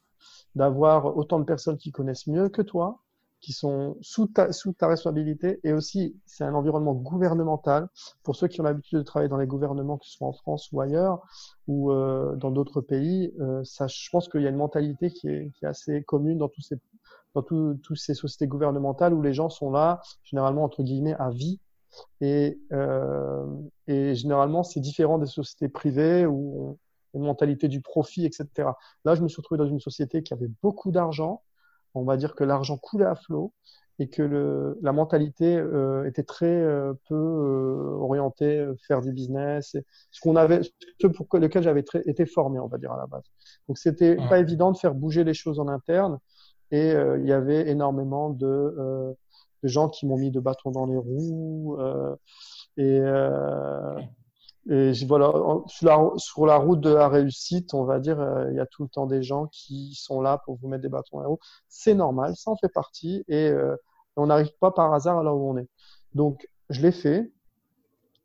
Speaker 2: d'avoir autant de personnes qui connaissent mieux que toi, qui sont sous ta, responsabilité, et aussi c'est un environnement gouvernemental. Pour ceux qui ont l'habitude de travailler dans les gouvernements, que ce soit en France ou ailleurs, ou euh, dans d'autres pays, euh, ça, je pense qu'il y a une mentalité qui est, qui est assez commune dans tous ces dans toutes ces sociétés gouvernementales où les gens sont là, généralement entre guillemets, à vie. Et, euh, et généralement, c'est différent des sociétés privées où on, une mentalité du profit, etc. Là, je me suis retrouvé dans une société qui avait beaucoup d'argent. On va dire que l'argent coulait à flot et que le, la mentalité euh, était très euh, peu euh, orientée euh, faire du business, ce qu'on avait, ce pour lequel j'avais été formé, on va dire à la base. Donc c'était pas évident de faire bouger les choses en interne et euh, il y avait énormément de, euh, de gens qui m'ont mis de bâtons dans les roues. Euh, et, et voilà, sur la, route de la réussite, on va dire, il y a tout le temps des gens qui sont là pour vous mettre des bâtons dans les roues. C'est normal, ça en fait partie et on n'arrive pas par hasard là où on est. Donc, je l'ai fait.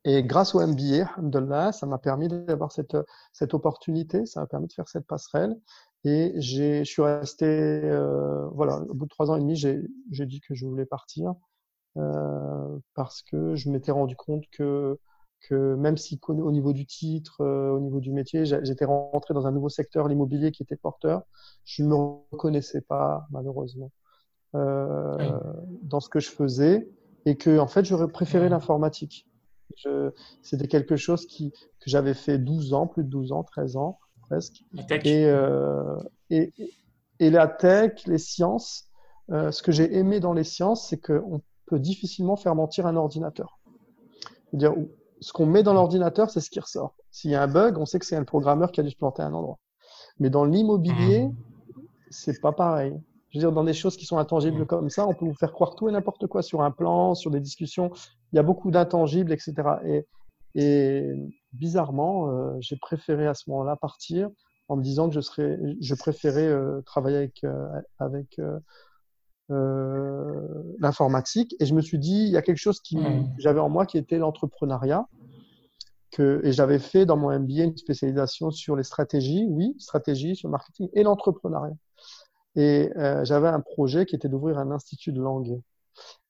Speaker 2: Et grâce au MBA, ça m'a permis d'avoir cette, cette opportunité, ça m'a permis de faire cette passerelle. Et je suis resté, euh, voilà, au bout de trois ans et demi, j'ai dit que je voulais partir euh, parce que je m'étais rendu compte que, que même si au niveau du titre, euh, au niveau du métier, j'étais rentré dans un nouveau secteur, l'immobilier, qui était porteur, je ne me reconnaissais pas malheureusement euh, dans ce que je faisais et que en fait j'aurais préféré l'informatique. C'était quelque chose qui, que j'avais fait 12 ans, plus de 12 ans, 13 ans presque. Et, euh, et, et, la tech, les sciences, euh, ce que j'ai aimé dans les sciences, c'est qu'on peut difficilement faire mentir un ordinateur. dire ce qu'on met dans l'ordinateur, c'est ce qui ressort. S'il y a un bug, on sait que c'est un programmeur qui a dû se planter à un endroit. Mais dans l'immobilier, mmh. c'est pas pareil. Je veux dire, dans des choses qui sont intangibles mmh. comme ça, on peut vous faire croire tout et n'importe quoi sur un plan, sur des discussions. Il y a beaucoup d'intangibles, etc. Et, et bizarrement, euh, j'ai préféré à ce moment-là partir en me disant que je serais, je préférais euh, travailler avec euh, avec l'informatique. Et je me suis dit, il y a quelque chose qui mmh. j'avais en moi qui était l'entrepreneuriat. Que, et j'avais fait dans mon MBA une spécialisation sur les stratégies, oui, stratégie, sur le marketing et l'entrepreneuriat. Et j'avais un projet qui était d'ouvrir un institut de langue.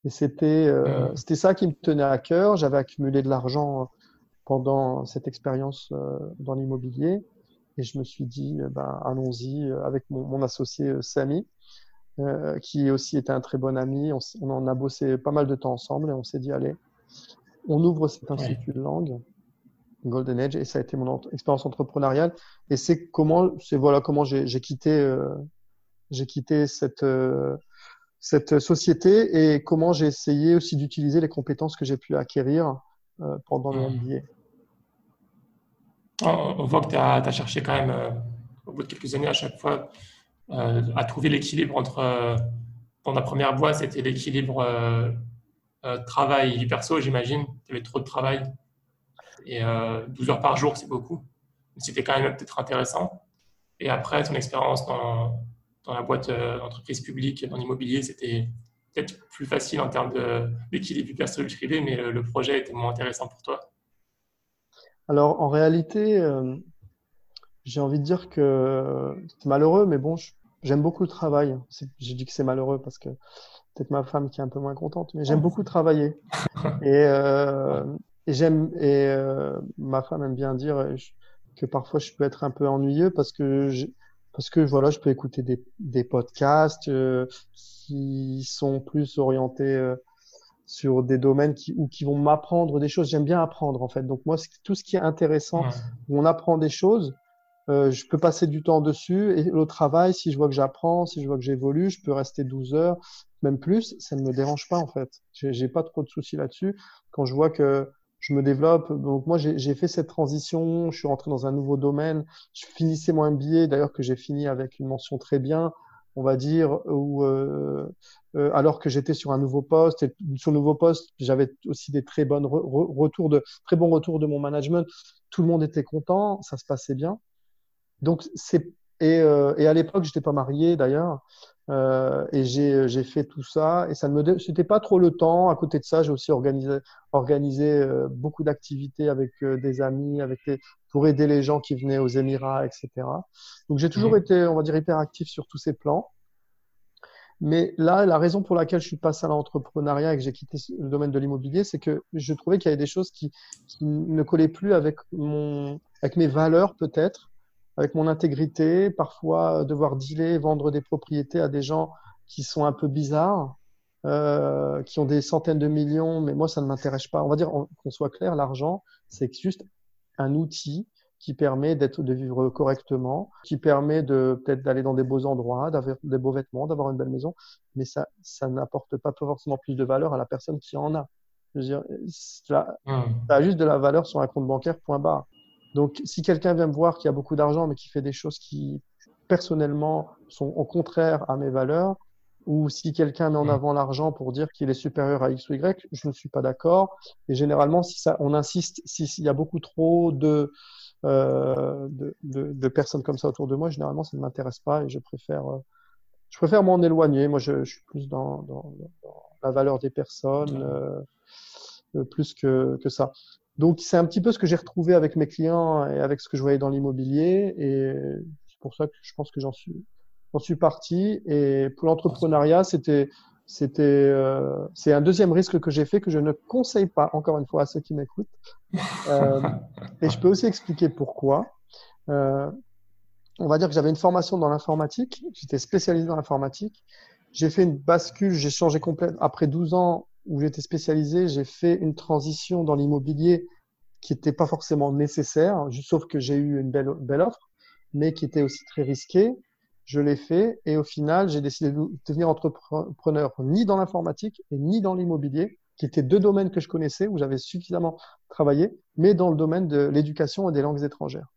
Speaker 2: Et c'était mmh. c'était ça qui me tenait à cœur. J'avais accumulé de l'argent pendant cette expérience euh, dans l'immobilier. Et je me suis dit, euh, ben, allons-y euh, avec mon, mon associé Samy, euh, qui aussi était un très bon ami. On, on, en a bossé pas mal de temps ensemble et on s'est dit, allez, on ouvre cet institut de langue, Golden Age, et ça a été mon expérience entrepreneuriale. Et c'est comment, c'est voilà comment j'ai quitté, euh, j'ai quitté cette euh, cette société et comment j'ai essayé aussi d'utiliser les compétences que j'ai pu acquérir euh, pendant le MBA.
Speaker 1: On, voit que tu as, cherché quand même, euh, au bout de quelques années, à chaque fois, à trouver l'équilibre entre, dans la première boîte, c'était l'équilibre travail et perso, j'imagine. Tu avais trop de travail. Et 12 heures par jour, c'est beaucoup. C'était quand même peut-être intéressant. Et après, ton expérience dans, dans la boîte d'entreprise publique, dans l'immobilier, c'était peut-être plus facile en termes d'équilibre vie perso et privé, mais le, projet était moins intéressant pour toi.
Speaker 2: Alors, en réalité, j'ai envie de dire que c'est malheureux, mais bon, j'aime beaucoup le travail. J'ai dit que c'est malheureux parce que peut-être ma femme qui est un peu moins contente, mais j'aime beaucoup travailler. [laughs] et, euh, et j'aime et euh, ma femme aime bien dire que parfois je peux être un peu ennuyeux parce que parce que voilà, je peux écouter des, des podcasts euh, qui sont plus orientés euh, sur des domaines qui ou qui vont m'apprendre des choses. J'aime bien apprendre en fait. Donc moi, tout ce qui est intéressant, où on apprend des choses, euh, je peux passer du temps dessus et le travail, si je vois que j'apprends, si je vois que j'évolue, je peux rester 12 heures, même plus, ça ne me dérange pas en fait. J'ai pas trop de soucis là-dessus. Quand je vois que je me développe, donc moi j'ai fait cette transition, je suis rentré dans un nouveau domaine, je finissais mon MBA d'ailleurs que j'ai fini avec une mention très bien, on va dire, ou euh, euh, alors que j'étais sur un nouveau poste et sur le nouveau poste j'avais aussi des très bonnes retours de très bons retours de mon management, tout le monde était content, ça se passait bien. Donc c'est et, euh, et à l'époque j'étais pas marié d'ailleurs euh, et j'ai j'ai fait tout ça et ça ne me c'était pas trop le temps. À côté de ça, j'ai aussi organisé organisé euh, beaucoup d'activités avec euh, des amis, avec les, pour aider les gens qui venaient aux Émirats, etc. Donc j'ai toujours mmh. été, on va dire, hyper actif sur tous ces plans. Mais là, la raison pour laquelle je suis passé à l'entrepreneuriat et que j'ai quitté le domaine de l'immobilier, c'est que je trouvais qu'il y avait des choses qui, ne collaient plus avec mon, avec mes valeurs peut-être avec mon intégrité, parfois euh, devoir dealer, vendre des propriétés à des gens qui sont un peu bizarres, euh, qui ont des centaines de millions, mais moi ça ne m'intéresse pas. On va dire qu'on soit clair, l'argent c'est juste un outil qui permet d'être de vivre correctement, qui permet de peut-être d'aller dans des beaux endroits, d'avoir des beaux vêtements, d'avoir une belle maison, mais ça ça n'apporte pas forcément plus de valeur à la personne qui en a. Je veux dire, ça, mmh. ça a juste de la valeur sur un compte bancaire, point barre. Donc, si quelqu'un vient me voir qui a beaucoup d'argent, mais qui fait des choses qui, personnellement, sont au contraire à mes valeurs, ou si quelqu'un met en mm. avant l'argent pour dire qu'il est supérieur à X ou Y, je ne suis pas d'accord. Et généralement, si ça, on insiste, s'il y a beaucoup trop de, euh, de, de, de, personnes comme ça autour de moi, généralement, ça ne m'intéresse pas et je préfère, euh, je préfère m'en éloigner. Moi, je, je, suis plus dans, dans, dans, la valeur des personnes, euh, euh plus que, que ça. Donc c'est un petit peu ce que j'ai retrouvé avec mes clients et avec ce que je voyais dans l'immobilier et c'est pour ça que je pense que j'en suis j'en suis parti et pour l'entrepreneuriat c'était c'était euh, c'est un deuxième risque que j'ai fait que je ne conseille pas encore une fois à ceux qui m'écoutent. [laughs] Euh, et je peux aussi expliquer pourquoi. Euh, on va dire que j'avais une formation dans l'informatique. J'étais spécialisé dans l'informatique. J'ai fait une bascule j'ai changé complètement après 12 ans où j'étais spécialisé, j'ai fait une transition dans l'immobilier qui n'était pas forcément nécessaire, sauf que j'ai eu une belle, belle offre, mais qui était aussi très risquée. Je l'ai fait et au final, j'ai décidé de devenir entrepreneur ni dans l'informatique et ni dans l'immobilier, qui étaient deux domaines que je connaissais, où j'avais suffisamment travaillé, mais dans le domaine de l'éducation et des langues étrangères.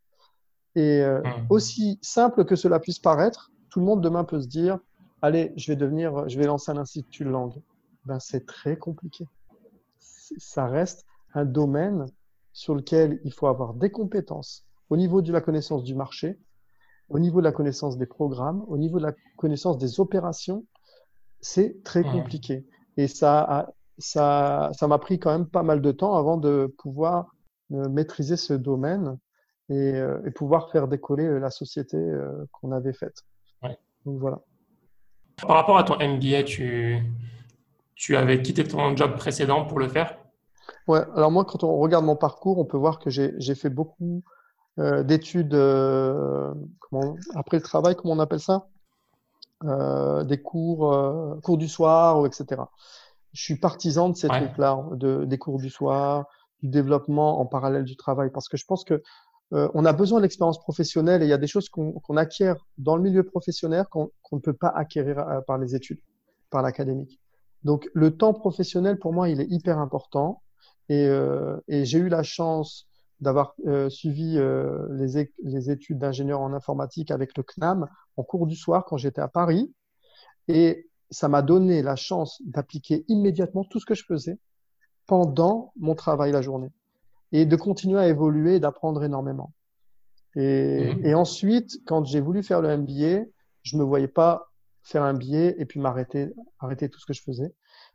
Speaker 2: Et euh, mmh. aussi simple que cela puisse paraître, tout le monde demain peut se dire, allez, je vais devenir, je vais lancer un institut de langue ben c'est très compliqué. Ça reste un domaine sur lequel il faut avoir des compétences au niveau de la connaissance du marché, au niveau de la connaissance des programmes, au niveau de la connaissance des opérations. C'est très compliqué. Et ça ça, ça m'a pris quand même pas mal de temps avant de pouvoir euh, maîtriser ce domaine et, euh, et, pouvoir faire décoller euh, la société qu'on avait faite. Donc voilà.
Speaker 1: Par rapport à ton MBA, tu, tu avais quitté ton job précédent pour le faire?
Speaker 2: Ouais, alors moi, quand on regarde mon parcours, on peut voir que j'ai fait beaucoup euh, d'études euh, après le travail, comment on appelle ça? Euh, Des cours, euh, cours du soir, etc. Je suis partisan de ces trucs-là, de, des cours du soir, du développement en parallèle du travail, parce que je pense que euh, on a besoin de l'expérience professionnelle et il y a des choses qu'on acquiert dans le milieu professionnel qu'on ne peut pas acquérir par les études, par l'académique. Donc le temps professionnel pour moi il est hyper important et, euh, et j'ai eu la chance d'avoir euh, suivi euh, les, les, études d'ingénieur en informatique avec le CNAM en cours du soir quand j'étais à Paris. Et ça m'a donné la chance d'appliquer immédiatement tout ce que je faisais pendant mon travail la journée et de continuer à évoluer et d'apprendre énormément. Et, mmh. et, ensuite, quand j'ai voulu faire le MBA, je me voyais pas faire un MBA et puis m'arrêter, arrêter tout ce que je faisais.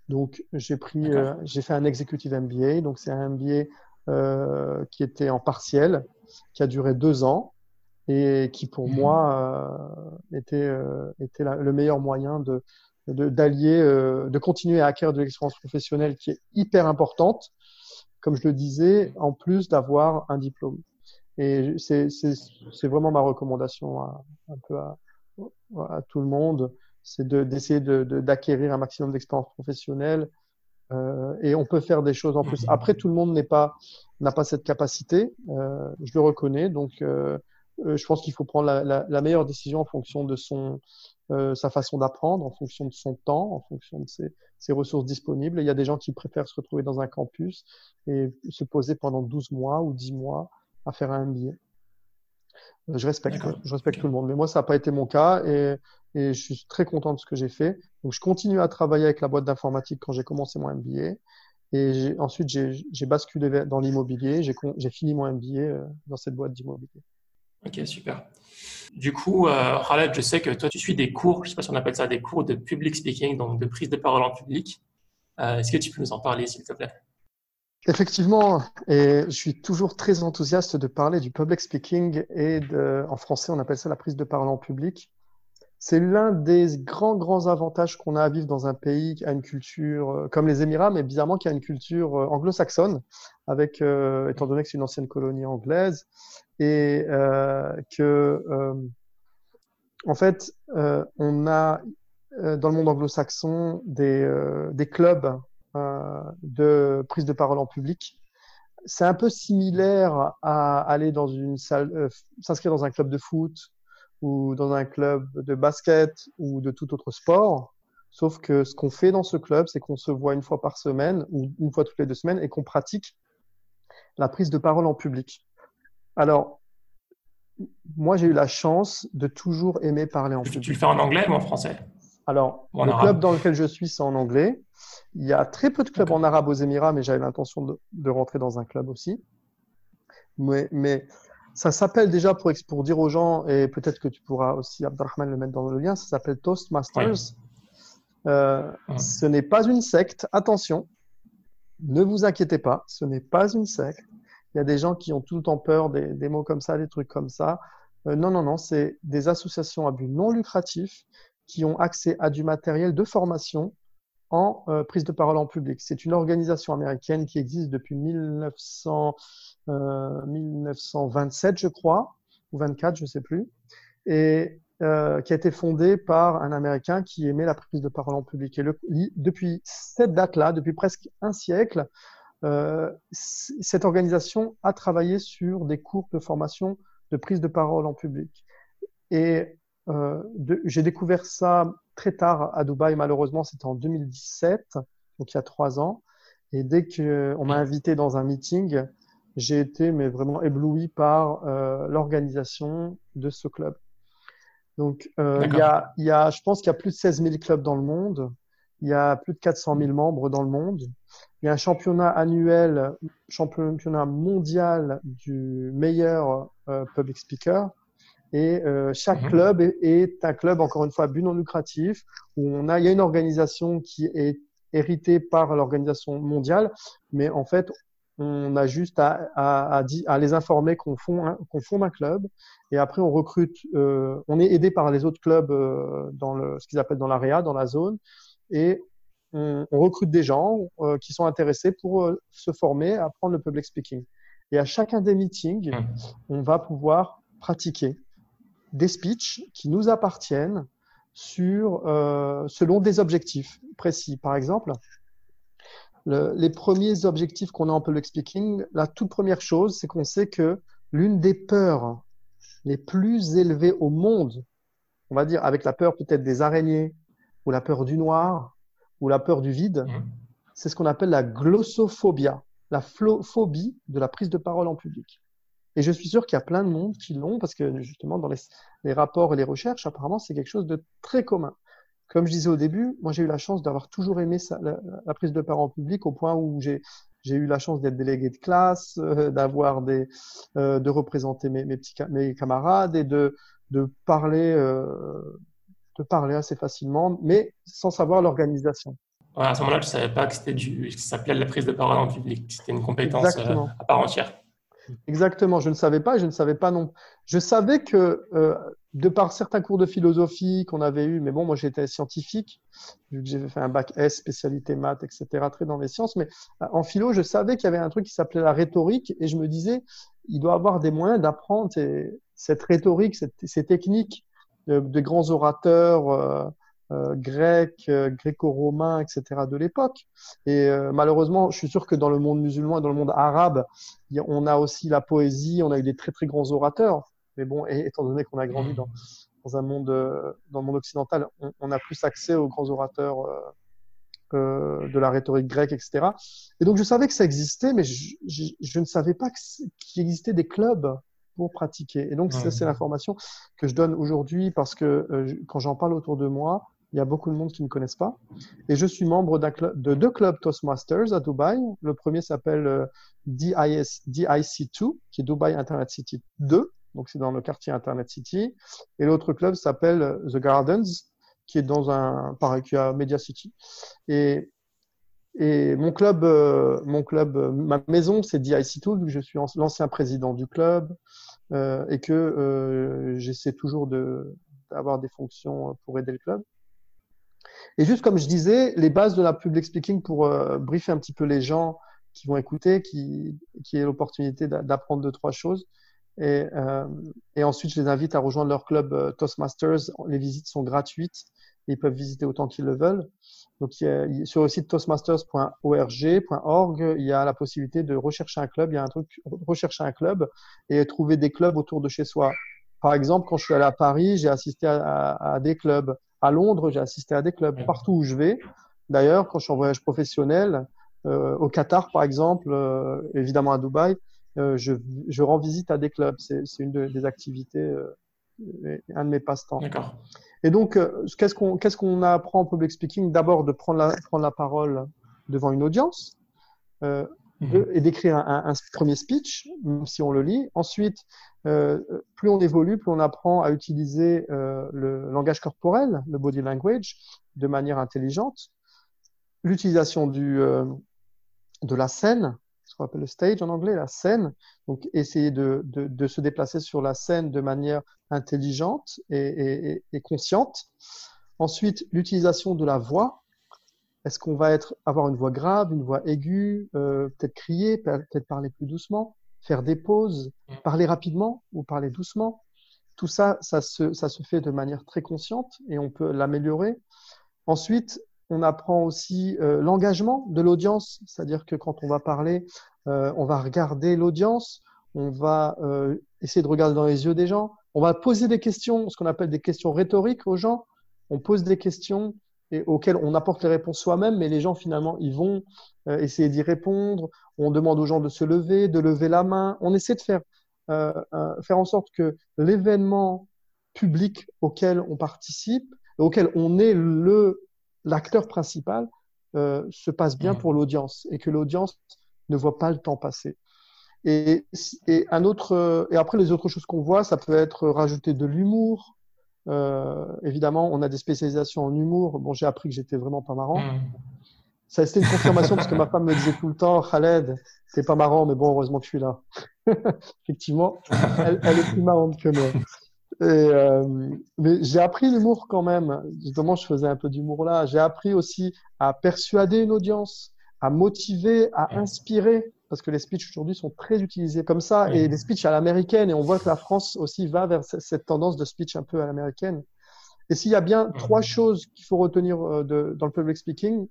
Speaker 2: Donc, j'ai pris, euh, j'ai fait un executive MBA. Donc, c'est un MBA euh, qui était en partiel, qui a duré deux ans et qui, pour mmh. moi, euh, était, euh, était le meilleur moyen de d'allier, de, de continuer à acquérir de l'expérience professionnelle qui est hyper importante, comme je le disais, en plus d'avoir un diplôme. Et c'est vraiment ma recommandation à, un peu à, à tout le monde, c'est d'essayer de, d'acquérir un maximum d'expérience professionnelle. Euh, et on peut faire des choses en plus. Après, tout le monde n'est pas n'a pas cette capacité. Euh, je le reconnais. Donc, euh, je pense qu'il faut prendre la, la, la, meilleure décision en fonction de son sa façon d'apprendre, en fonction de son temps, en fonction de ses, ses ressources disponibles. Et il y a des gens qui préfèrent se retrouver dans un campus et se poser pendant 12 mois ou 10 mois à faire un MBA. Je respecte, je respecte tout le monde. Mais moi, ça n'a pas été mon cas et, et, je suis très content de ce que j'ai fait. Donc, je continue à travailler avec la boîte d'informatique quand j'ai commencé mon MBA. Et ensuite, j'ai basculé dans l'immobilier. J'ai fini mon MBA euh, dans cette boîte d'immobilier.
Speaker 1: Ok, super. Du coup, euh, Khaled, je sais que toi, tu suis des cours, je ne sais pas si on appelle ça des cours de public speaking, donc de prise de parole en public. Euh, Est-ce que tu peux nous en parler, s'il te plaît?
Speaker 2: Effectivement, et je suis toujours très enthousiaste de parler du public speaking et de, en français, on appelle ça la prise de parole en public. C'est l'un des grands, grands avantages qu'on a à vivre dans un pays qui a une culture euh, comme les Émirats, mais bizarrement qui a une culture euh, anglo-saxonne, avec, euh, étant donné que c'est une ancienne colonie anglaise, et que, en fait, on a dans le monde anglo-saxon des, des clubs de prise de parole en public. C'est un peu similaire à aller dans une salle, s'inscrire dans un club de foot ou dans un club de basket ou de tout autre sport. Sauf que ce qu'on fait dans ce club, c'est qu'on se voit une fois par semaine ou une fois toutes les deux semaines et qu'on pratique la prise de parole en public. Alors, moi, j'ai eu la chance de toujours aimer parler en public.
Speaker 1: Tu le fais en anglais ou en français?
Speaker 2: Alors, le club dans lequel je suis, c'est en anglais. Il y a très peu de clubs en arabe aux Émirats, mais j'avais l'intention de, de, rentrer dans un club aussi. Mais, mais ça s'appelle déjà, pour, pour dire aux gens, et peut-être que tu pourras aussi, Abdelrahman, le mettre dans le lien, ça s'appelle Toastmasters. Euh, Ce n'est pas une secte, attention, ne vous inquiétez pas, ce n'est pas une secte. Il y a des gens qui ont tout le temps peur des, des mots comme ça, des trucs comme ça. Euh, non, non, non, c'est des associations à but non lucratif qui ont accès à du matériel de formation en euh, prise de parole en public. C'est une organisation américaine qui existe depuis 1900, euh, 1927, je crois, ou 24, je ne sais plus, et euh, qui a été fondée par un Américain qui aimait la prise de parole en public. Et le, depuis cette date-là, depuis presque un siècle, euh, cette organisation a travaillé sur des cours de formation de prise de parole en public. Et euh, j'ai découvert ça très tard à Dubaï, malheureusement, c'était en 2017, donc il y a trois ans. Et dès qu'on m'a invité dans un meeting, j'ai été mais vraiment ébloui par euh, l'organisation de ce club. Donc, euh, il, y a, il y a, je pense qu'il y a plus de 16 000 clubs dans le monde. Il y a plus de 400 000 membres dans le monde. Il y a un championnat annuel, championnat mondial du meilleur euh, public speaker. Et euh, chaque mhm. club est, est, un club, encore une fois, but non lucratif, où on a, il y a une organisation qui est héritée par l'organisation mondiale, mais en fait, on a juste à, à, à, à les informer qu'on fonde, un club, et après on recrute, euh, on est aidé par les autres clubs euh, dans le, ce qu'ils appellent dans l'area, dans la zone, et on, on recrute des gens euh, qui sont intéressés pour se former, à apprendre le public speaking. Et à chacun des meetings, mhm. on va pouvoir pratiquer des speeches qui nous appartiennent sur, selon des objectifs précis. Par exemple, le, les premiers objectifs qu'on a en public speaking, la toute première chose, c'est qu'on sait que l'une des peurs les plus élevées au monde, on va dire avec la peur peut-être des araignées, ou la peur du noir, ou la peur du vide, mmh. c'est ce qu'on appelle la glossophobia. la phobie de la prise de parole en public. Et je suis sûr qu'il y a plein de monde qui l'ont parce que justement dans les, rapports et les recherches, apparemment, c'est quelque chose de très commun. Comme je disais au début, moi j'ai eu la chance d'avoir toujours aimé la, prise de parole en public au point où j'ai j'ai eu la chance d'être délégué de classe, euh, d'avoir des, euh, de représenter mes, mes petits mes camarades et de de parler euh, de parler assez facilement, mais sans savoir l'organisation.
Speaker 1: à ce moment-là, je ne savais pas que c'était du, que ça s'appelait la prise de parole en public. C'était une compétence euh, à part entière.
Speaker 2: Exactement, je ne savais pas, je ne savais pas non. Je savais que euh, de par certains cours de philosophie qu'on avait eu, mais bon, moi j'étais scientifique, vu que j'ai fait un bac S, spécialité maths, etc., très dans les sciences, mais euh, en philo, je savais qu'il y avait un truc qui s'appelait la rhétorique, et je me disais, il doit avoir des moyens d'apprendre cette rhétorique, ces techniques de, grands orateurs euh, euh, grecs, euh, gréco-romains, etc. de l'époque. Et malheureusement, je suis sûr que dans le monde musulman et dans le monde arabe, on a aussi la poésie, on a eu des très très grands orateurs. Mais bon, étant donné qu'on a grandi dans, dans un monde, dans le monde occidental, on, a plus accès aux grands orateurs euh, de la rhétorique grecque, etc. Et donc je savais que ça existait, mais je, je, je ne savais pas qu'il existait des clubs pour pratiquer. Et donc, ça, c'est l'information que je donne aujourd'hui parce que euh, quand j'en parle autour de moi, il y a beaucoup de monde qui ne connaissent pas. Et je suis membre de deux clubs Toastmasters à Dubaï. Le premier s'appelle euh, DIS, DIC2, qui est Dubai Internet City 2. Donc, c'est dans le quartier Internet City. Et l'autre club s'appelle euh, The Gardens, qui est dans un, pareil, qui a Media City. Et, et mon club, mon club, ma maison, c'est DIC2, vu que je suis l'ancien président du club. Euh, et que euh, j'essaie toujours d'avoir des fonctions pour aider le club. Et juste comme je disais, les bases de la public speaking pour euh, briefer un petit peu les gens qui vont écouter, qui, qui aient l'opportunité d'apprendre deux, trois choses. Et, euh, et, ensuite, je les invite à rejoindre leur club Toastmasters. Les visites sont gratuites. ils peuvent visiter autant qu'ils le veulent. Donc, sur le site toastmasters.org.org, il y a la possibilité de rechercher un club. Il y a un truc, rechercher un club et trouver des clubs autour de chez soi. Par exemple, quand je suis allé à Paris, j'ai assisté à, des clubs. À Londres, j'ai assisté à des clubs. Partout où je vais. D'ailleurs, quand je suis en voyage professionnel, euh, au Qatar, par exemple, euh, évidemment à Dubaï, euh, je, je, rends visite à des clubs. C'est une des activités, un de mes passe-temps.
Speaker 1: D'accord.
Speaker 2: Et donc, euh, qu'est-ce qu'on qu'est-ce qu'on apprend en public speaking? D'abord, de prendre la, prendre la parole devant une audience euh, mhm. et d'écrire un, un, premier speech, même si on le lit. Ensuite, euh, plus on évolue, plus on apprend à utiliser euh, le langage corporel, le body language, de manière intelligente. L'utilisation du euh, de la scène, ce qu'on appelle le stage en anglais, la scène. Donc, essayer de, de, de se déplacer sur la scène de manière intelligente et, et, et consciente. Ensuite, l'utilisation de la voix. Est-ce qu'on va être, avoir une voix grave, une voix aiguë, euh, peut-être crier, peut-être parler plus doucement, faire des pauses, parler rapidement ou parler doucement? Tout ça, ça se, ça se fait de manière très consciente et on peut l'améliorer. Ensuite, on apprend aussi euh, l'engagement de l'audience, c'est-à-dire que quand on va parler, euh, on va regarder l'audience, on va euh, essayer de regarder dans les yeux des gens, on va poser des questions, ce qu'on appelle des questions rhétoriques aux gens. On pose des questions auxquelles on apporte les réponses soi-même, mais les gens finalement ils vont essayer d'y répondre. On demande aux gens de se lever, de lever la main. On essaie de faire faire en sorte que l'événement public auquel on participe, auquel on est le l'acteur principal euh, se passe bien mmh. pour l'audience et que l'audience ne voit pas le temps passer. Et, et, un autre, et après, les autres choses qu'on voit, ça peut être rajouter de l'humour. Euh, évidemment, on a des spécialisations en humour. Bon, j'ai appris que j'étais vraiment pas marrant. Mmh. Ça, c'était une confirmation parce que ma femme me disait tout le temps, Khaled, c'est pas marrant, mais bon, heureusement que je suis là. [laughs] Effectivement, elle, elle, est plus marrante que moi. Et, euh, mais j'ai appris l'humour quand même. Justement, je faisais un peu d'humour là. J'ai appris aussi à persuader une audience, à motiver, à inspirer, parce que les speeches aujourd'hui sont très utilisés comme ça, et les speeches à l'américaine. Et on voit que la France aussi va vers cette tendance de speech un peu à l'américaine. Et s'il y a bien trois choses qu'il faut retenir euh, de, dans le public speaking,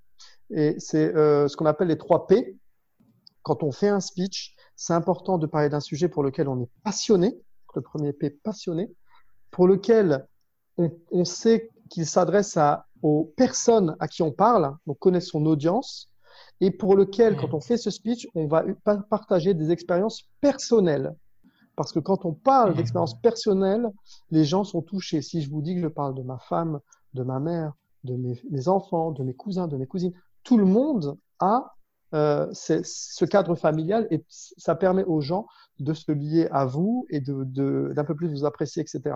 Speaker 2: et c'est euh, ce qu'on appelle les trois P. Quand on fait un speech, c'est important de parler d'un sujet pour lequel on est passionné. Le premier P, passionné pour lequel on, on sait qu'il s'adresse aux personnes à qui on parle, on connaît son audience, et pour lequel, quand on fait ce speech, on va partager des expériences personnelles. Parce que quand on parle d'expériences personnelles, les gens sont touchés. Si je vous dis que je parle de ma femme, de ma mère, de mes, enfants, de mes cousins, de mes cousines, tout le monde a euh, ce cadre familial et ça permet aux gens de se lier à vous et d'un de, d'un peu plus vous apprécier, etc.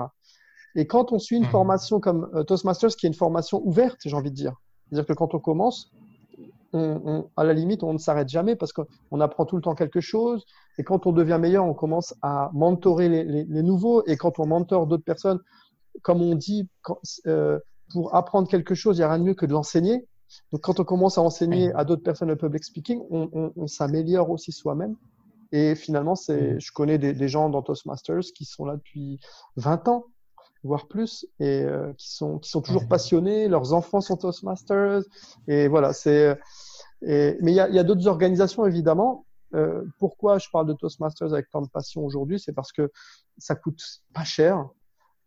Speaker 2: Et quand on suit une mmh. formation comme euh, Toastmasters, qui est une formation ouverte, j'ai envie de dire, c'est-à-dire que quand on commence, on, à la limite, on ne s'arrête jamais parce qu'on apprend tout le temps quelque chose. Et quand on devient meilleur, on commence à mentorer les, les, les nouveaux. Et quand on mentor d'autres personnes, comme on dit, quand, euh, pour apprendre quelque chose, il n'y a rien de mieux que de l'enseigner. Donc, quand on commence à enseigner à d'autres personnes le public speaking, on, on, on s'améliore aussi soi-même. Et finalement, c'est, mmh. je connais des, des, gens dans Toastmasters qui sont là depuis 20 ans voire plus, et euh, qui sont qui sont toujours passionnés. Leurs enfants sont Toastmasters, et voilà. C'est mais il y a, y a d'autres organisations évidemment. Euh, pourquoi je parle de Toastmasters avec tant de passion aujourd'hui C'est parce que ça coûte pas cher,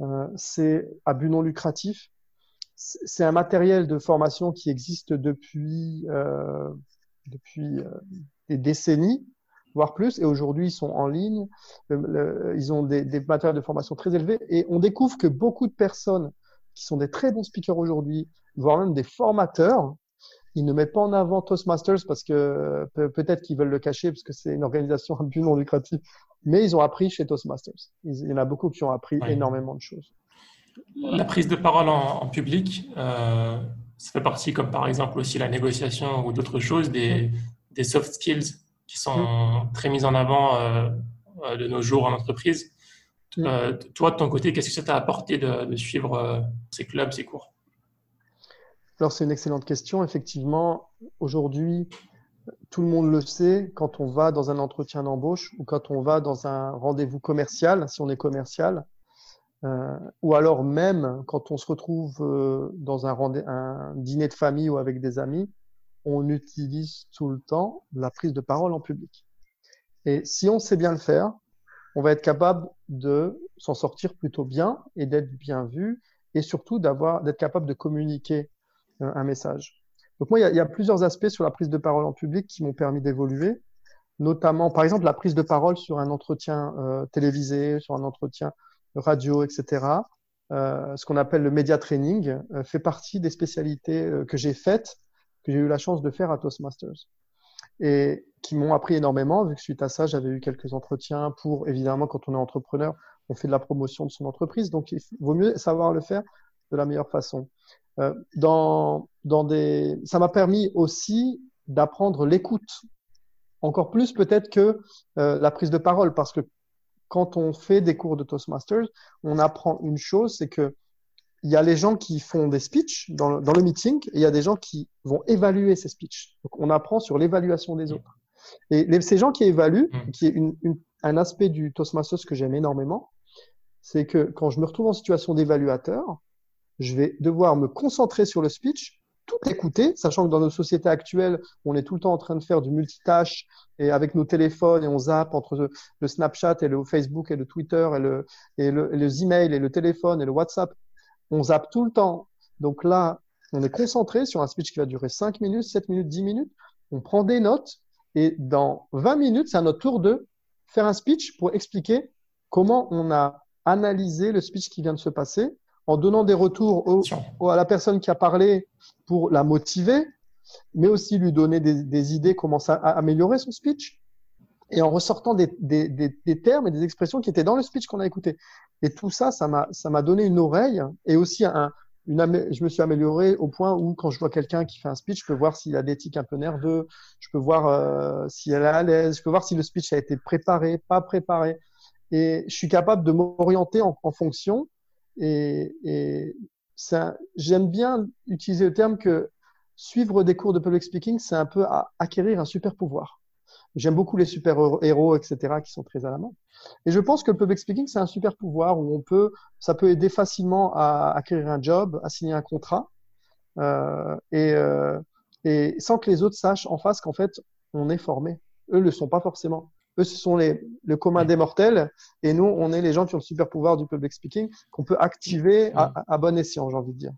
Speaker 2: euh, c'est à but non lucratif, c'est un matériel de formation qui existe depuis euh, depuis euh, des décennies voire plus. Et aujourd'hui, ils sont en ligne, ils ont des, des matériels de formation très élevés. Et on découvre que beaucoup de personnes qui sont des très bons speakers aujourd'hui, voire même des formateurs, ils ne mettent pas en avant Toastmasters parce que peut-être qu'ils veulent le cacher parce que c'est une organisation à but non lucratif, mais ils ont appris chez Toastmasters. Il y en a beaucoup qui ont appris énormément de choses.
Speaker 1: La prise de parole en, public, euh, ça fait partie, comme par exemple aussi la négociation ou d'autres choses, des, des soft skills qui sont très mises en avant euh, euh, de nos jours en entreprise. Euh, toi, de ton côté, qu'est-ce que ça t'a apporté de, suivre ces clubs, ces cours?
Speaker 2: Alors, c'est une excellente question. Effectivement, aujourd'hui, tout le monde le sait, quand on va dans un entretien d'embauche ou quand on va dans un rendez-vous commercial, si on est commercial, euh, ou alors même quand on se retrouve euh, dans un, un, dîner de famille ou avec des amis, on utilise tout le temps la prise de parole en public. Et si on sait bien le faire, on va être capable de s'en sortir plutôt bien et d'être bien vu et surtout d'avoir, d'être capable de communiquer euh, un message. Donc moi, il y, a, plusieurs aspects sur la prise de parole en public qui m'ont permis d'évoluer, notamment, par exemple, la prise de parole sur un entretien euh, télévisé, sur un entretien radio, etc. Euh, ce qu'on appelle le media training fait partie des spécialités que j'ai faites que j'ai eu la chance de faire à Toastmasters et qui m'ont appris énormément, vu que suite à ça, j'avais eu quelques entretiens pour, évidemment, quand on est entrepreneur, on fait de la promotion de son entreprise, donc il vaut mieux savoir le faire de la meilleure façon. Euh, dans, dans des... Ça m'a permis aussi d'apprendre l'écoute, encore plus peut-être que euh, la prise de parole, parce que quand on fait des cours de Toastmasters, on apprend une chose, c'est que il y a les gens qui font des speeches dans le, dans le meeting et il y a des gens qui vont évaluer ces speeches. Donc, on apprend sur l'évaluation des autres. Et les, ces gens qui évaluent, mm. qui est une, une, un aspect du Toastmasters que j'aime énormément, c'est que quand je me retrouve en situation d'évaluateur, je vais devoir me concentrer sur le speech, tout écouter, sachant que dans nos sociétés actuelles, on est tout le temps en train de faire du multitâche et avec nos téléphones et on zappe entre le, Snapchat et le Facebook et le Twitter et le, et le, et les emails et le téléphone et le WhatsApp on zappe tout le temps. Donc là, on est concentré sur un speech qui va durer 5 minutes, 7 minutes, 10 minutes. On prend des notes et dans 20 minutes, c'est à notre tour de faire un speech pour expliquer comment on a analysé le speech qui vient de se passer en donnant des retours à la personne qui a parlé pour la motiver, mais aussi lui donner des, idées comment ça, améliorer son speech et en ressortant des, des, termes et des expressions qui étaient dans le speech qu'on a écouté. Et tout ça, ça m'a, ça m'a donné une oreille et aussi un, une, je me suis amélioré au point où quand je vois quelqu'un qui fait un speech, je peux voir s'il a des tics un peu nerveux, je peux voir euh, si elle est à l'aise, je peux voir si le speech a été préparé, pas préparé. Et je suis capable de m'orienter en, en, fonction. Et, j'aime bien utiliser le terme que suivre des cours de public speaking, c'est un peu acquérir un super pouvoir. J'aime beaucoup les super-héros, etc., qui sont très à la main. Et je pense que le public speaking, c'est un super pouvoir où on peut, ça peut aider facilement à acquérir un job, à signer un contrat, euh, et, euh, et sans que les autres sachent en face qu'en fait, on est formé. Eux le sont pas forcément. Eux, ce sont les, le commun des mortels, et nous, on est les gens qui ont le super pouvoir du public speaking qu'on peut activer à, à, bon escient, j'ai envie de dire.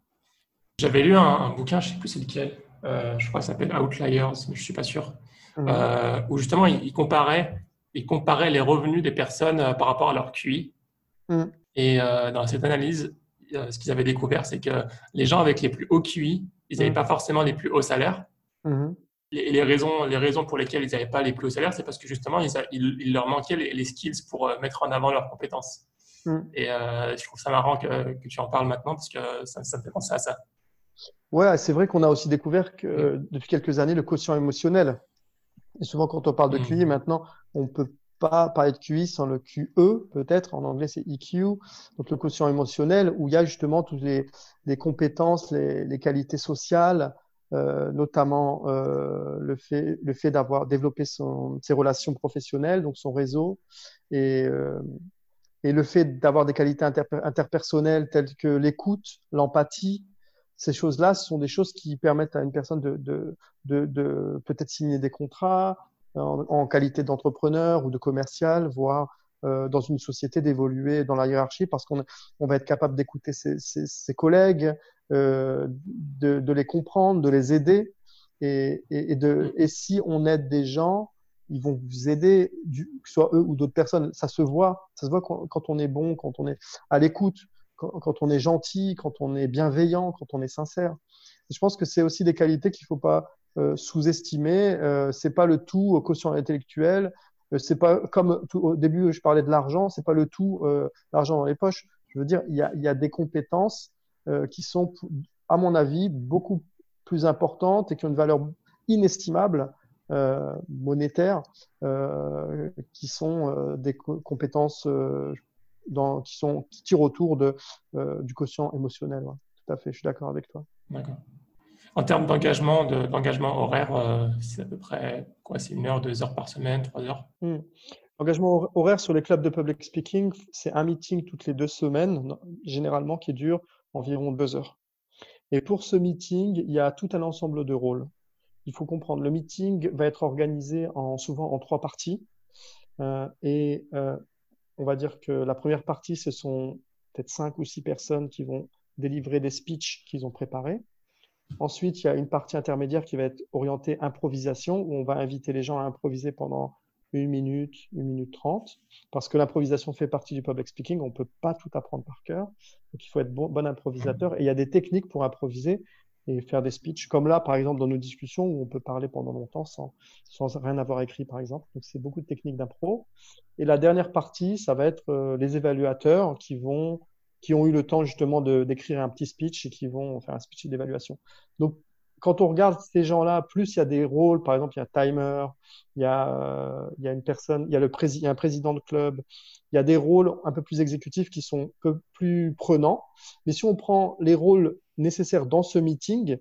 Speaker 1: J'avais lu un, bouquin, je sais plus c'est lequel, je crois que ça s'appelle Outliers, mais je suis pas sûr, mmh. où justement il, comparait, il comparait les revenus des personnes par rapport à leur QI. Mmh. Et dans cette analyse, ce qu'ils avaient découvert, c'est que les gens avec les plus hauts QI, ils n'avaient pas forcément les plus hauts salaires. Et les raisons, les raisons pour lesquelles ils n'avaient pas les plus hauts salaires, c'est parce que justement, il, leur manquait les, skills pour euh, mettre en avant leurs compétences. Mm. Et euh, je trouve ça marrant que, que, tu en parles maintenant parce que ça, ça me fait penser à ça.
Speaker 2: Ouais, c'est vrai qu'on a aussi découvert que mm. depuis quelques années le quotient émotionnel. Et souvent, quand on parle de mm. QI, maintenant, on peut pas parler de QI sans le QE, peut-être. En anglais, c'est EQ. Donc, le quotient émotionnel, où il y a justement toutes les, les compétences, les, les, qualités sociales, euh, notamment euh, le fait, le fait d'avoir développé son, ses relations professionnelles, donc son réseau, et, euh, et le fait d'avoir des qualités interpersonnelles telles que l'écoute, l'empathie. Ces choses-là sont des choses qui permettent à une personne de, de, de, de peut-être signer des contrats en, en qualité d'entrepreneur ou de commercial, voire euh, dans une société d'évoluer dans la hiérarchie parce qu'on on va être capable d'écouter ses, ses, ses, collègues, euh, de, de, les comprendre, de les aider. Et, et, et, de, et si on aide des gens, ils vont vous aider, du, que ce soit eux ou d'autres personnes. Ça se voit, ça se voit quand, quand, on est bon, quand on est à l'écoute, quand, quand, on est gentil, quand on est bienveillant, quand on est sincère. Et je pense que c'est aussi des qualités qu'il faut pas euh, sous-estimer. Euh, c'est pas le tout au quotient intellectuel. Euh, c'est pas comme tout, au début je parlais de l'argent, c'est pas le tout euh, l'argent dans les poches. Je veux dire, il y a, y a des compétences euh, qui sont, à mon avis, beaucoup plus importantes et qui ont une valeur inestimable euh, monétaire, euh, qui sont euh, des co compétences dans, qui, sont, qui tirent autour de, du quotient émotionnel. Tout à fait, je suis d'accord avec toi.
Speaker 1: D'accord. En termes d'engagement, d'engagement horaire, c'est à peu près quoi C'est une heure, deux heures par semaine, trois heures
Speaker 2: mmh. L'engagement horaire sur les clubs de public speaking, c'est un meeting toutes les deux semaines, généralement qui dure environ deux heures. Et pour ce meeting, il y a tout un ensemble de rôles. Il faut comprendre, le meeting va être organisé en, souvent en trois parties. Euh, et euh, on va dire que la première partie, ce sont peut-être cinq ou six personnes qui vont délivrer des speeches qu'ils ont préparés. Ensuite, il y a une partie intermédiaire qui va être orientée improvisation, où on va inviter les gens à improviser pendant une minute, une minute trente, parce que l'improvisation fait partie du public speaking, on ne peut pas tout apprendre par cœur, donc il faut être bon, bon improvisateur, et il y a des techniques pour improviser et faire des speeches, comme là, par exemple, dans nos discussions, où on peut parler pendant longtemps sans, sans rien avoir écrit, par exemple, donc c'est beaucoup de techniques d'impro. Et la dernière partie, ça va être euh, les évaluateurs qui vont qui ont eu le temps justement d'écrire un petit speech et qui vont faire un speech d'évaluation. Donc quand on regarde ces gens-là, plus il y a des rôles, par exemple, il y a un timer, il y a, il y a une personne, il y a, le il y a un président de club, il y a des rôles un peu plus exécutifs qui sont un peu plus prenants. Mais si on prend les rôles nécessaires dans ce meeting,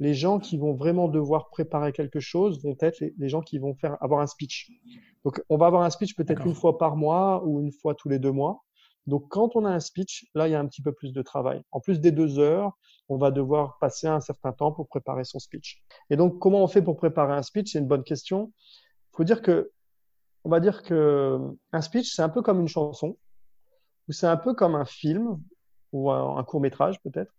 Speaker 2: les gens qui vont vraiment devoir préparer quelque chose vont être les, les gens qui vont faire avoir un speech. Donc, on va avoir un speech peut-être une fois par mois ou une fois tous les deux mois. Donc, quand on a un speech, là, il y a un petit peu plus de travail. En plus des deux heures, on va devoir passer un certain temps pour préparer son speech. Et donc, comment on fait pour préparer un speech? C'est une bonne question. Il faut dire que, on va dire que un speech, c'est un peu comme une chanson, ou c'est un peu comme un film, ou un, court métrage peut-être.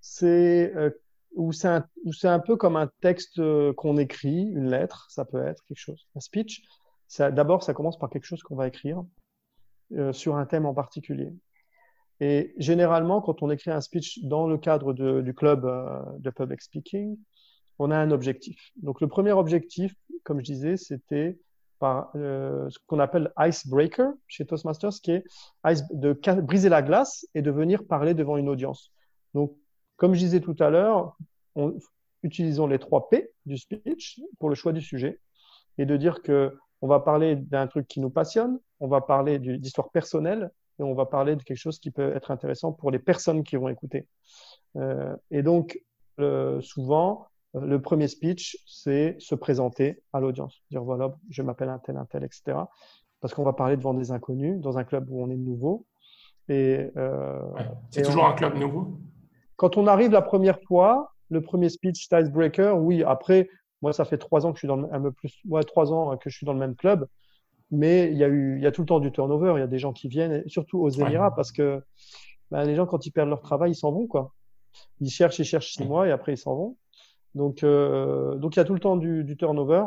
Speaker 2: C'est euh, ou c'est un, un, peu comme un texte euh, qu'on écrit, une lettre, ça peut être quelque chose. Un speech, d'abord, ça commence par quelque chose qu'on va écrire. Euh, sur un thème en particulier. Et généralement, quand on écrit un speech dans le cadre du club euh, de public speaking, on a un objectif. Donc le premier objectif, comme je disais, c'était par euh, ce qu'on appelle icebreaker chez Toastmasters, qui est de briser la glace et de venir parler devant une audience. Donc, comme je disais tout à l'heure, utilisons les trois P du speech pour le choix du sujet et de dire que on va parler d'un truc qui nous passionne, on va parler d'histoire personnelle et on va parler de quelque chose qui peut être intéressant pour les personnes qui vont écouter. Euh, et donc, euh, souvent, le premier speech, c'est se présenter à l'audience, dire voilà, je m'appelle un tel, un tel, etc. Parce qu'on va parler devant des inconnus dans un club où on est nouveau. Et
Speaker 1: euh, c'est toujours un club nouveau?
Speaker 2: Quand on arrive la première fois, le premier speech, icebreaker, oui. Après, moi, ça fait trois ans que je suis dans le, un peu plus, moi, trois ans que je suis dans le même club, mais il y a eu, il y a tout le temps du turnover. Il y a des gens qui viennent, surtout aux Émirats, parce que ben, les gens, quand ils perdent leur travail, ils s'en vont, quoi. Ils cherchent, ils cherchent six mois et après ils s'en vont. Donc, donc il y a tout le temps du, du turnover.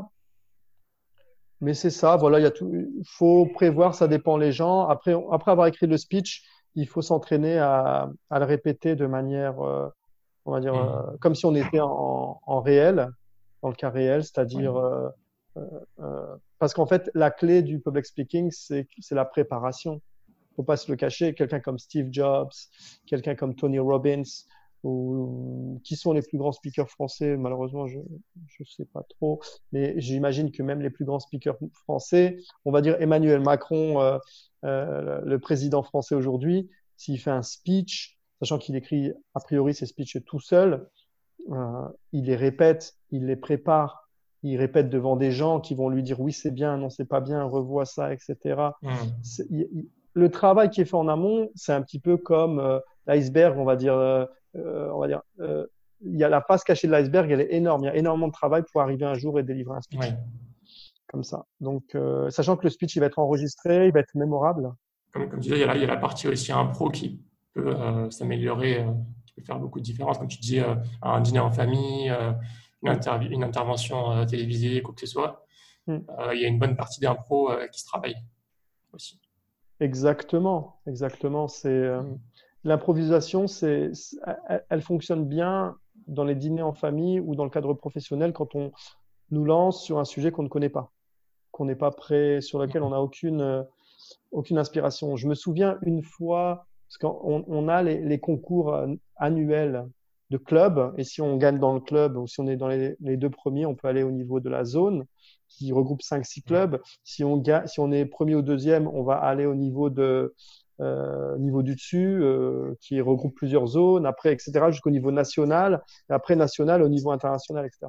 Speaker 2: Mais c'est ça, voilà, il y a tout. Il faut prévoir, ça dépend les gens. Après, après avoir écrit le speech, il faut s'entraîner à, à, le répéter de manière, euh, on va dire, mmh. euh, comme si on était en, en, réel, dans le cas réel, c'est-à-dire euh, euh, parce qu'en fait, la clé du public speaking, c'est la préparation. Faut pas se le cacher. Quelqu'un comme Steve Jobs, quelqu'un comme Tony Robbins, ou qui sont les plus grands speakers français Malheureusement, je ne sais pas trop, mais j'imagine que même les plus grands speakers français, on va dire Emmanuel Macron, euh, euh, le président français aujourd'hui, s'il fait un speech, sachant qu'il écrit a priori ses speeches tout seul, euh, il les répète, il les prépare, il répète devant des gens qui vont lui dire oui c'est bien, non c'est pas bien, revois ça, etc. Mmh. le travail qui est fait en amont, c'est un petit peu comme euh, l'iceberg, on va dire euh, euh, on va dire, euh, il y a la face cachée de l'iceberg, elle est énorme. Il y a énormément de travail pour arriver un jour et délivrer un speech. Comme ça. Donc, euh, sachant que le speech, il va être enregistré, il va être mémorable.
Speaker 1: Comme, comme tu disais, il y, a la, il y a la partie aussi impro qui peut s'améliorer, peut faire beaucoup de différence. Comme tu disais, un dîner en famille, une, une, intervention télévisée, quoi que ce soit. Mm. il y a une bonne partie d'impro qui se travaille aussi.
Speaker 2: Exactement, exactement. C'est mm l'improvisation, c'est, elle, fonctionne bien dans les dîners en famille ou dans le cadre professionnel quand on nous lance sur un sujet qu'on ne connaît pas, qu'on n'est pas prêt, sur lequel on n'a aucune, aucune inspiration. Je me souviens une fois, parce qu'on on a les, les, concours annuels de club, et si on gagne dans le club ou si on est dans les, les deux premiers, on peut aller au niveau de la zone qui regroupe 5-6 clubs. Si on, si on est premier ou deuxième, on va aller au niveau de, euh, niveau du dessus, euh, qui regroupe plusieurs zones, après, etc., jusqu'au niveau national, et après national au niveau international, etc.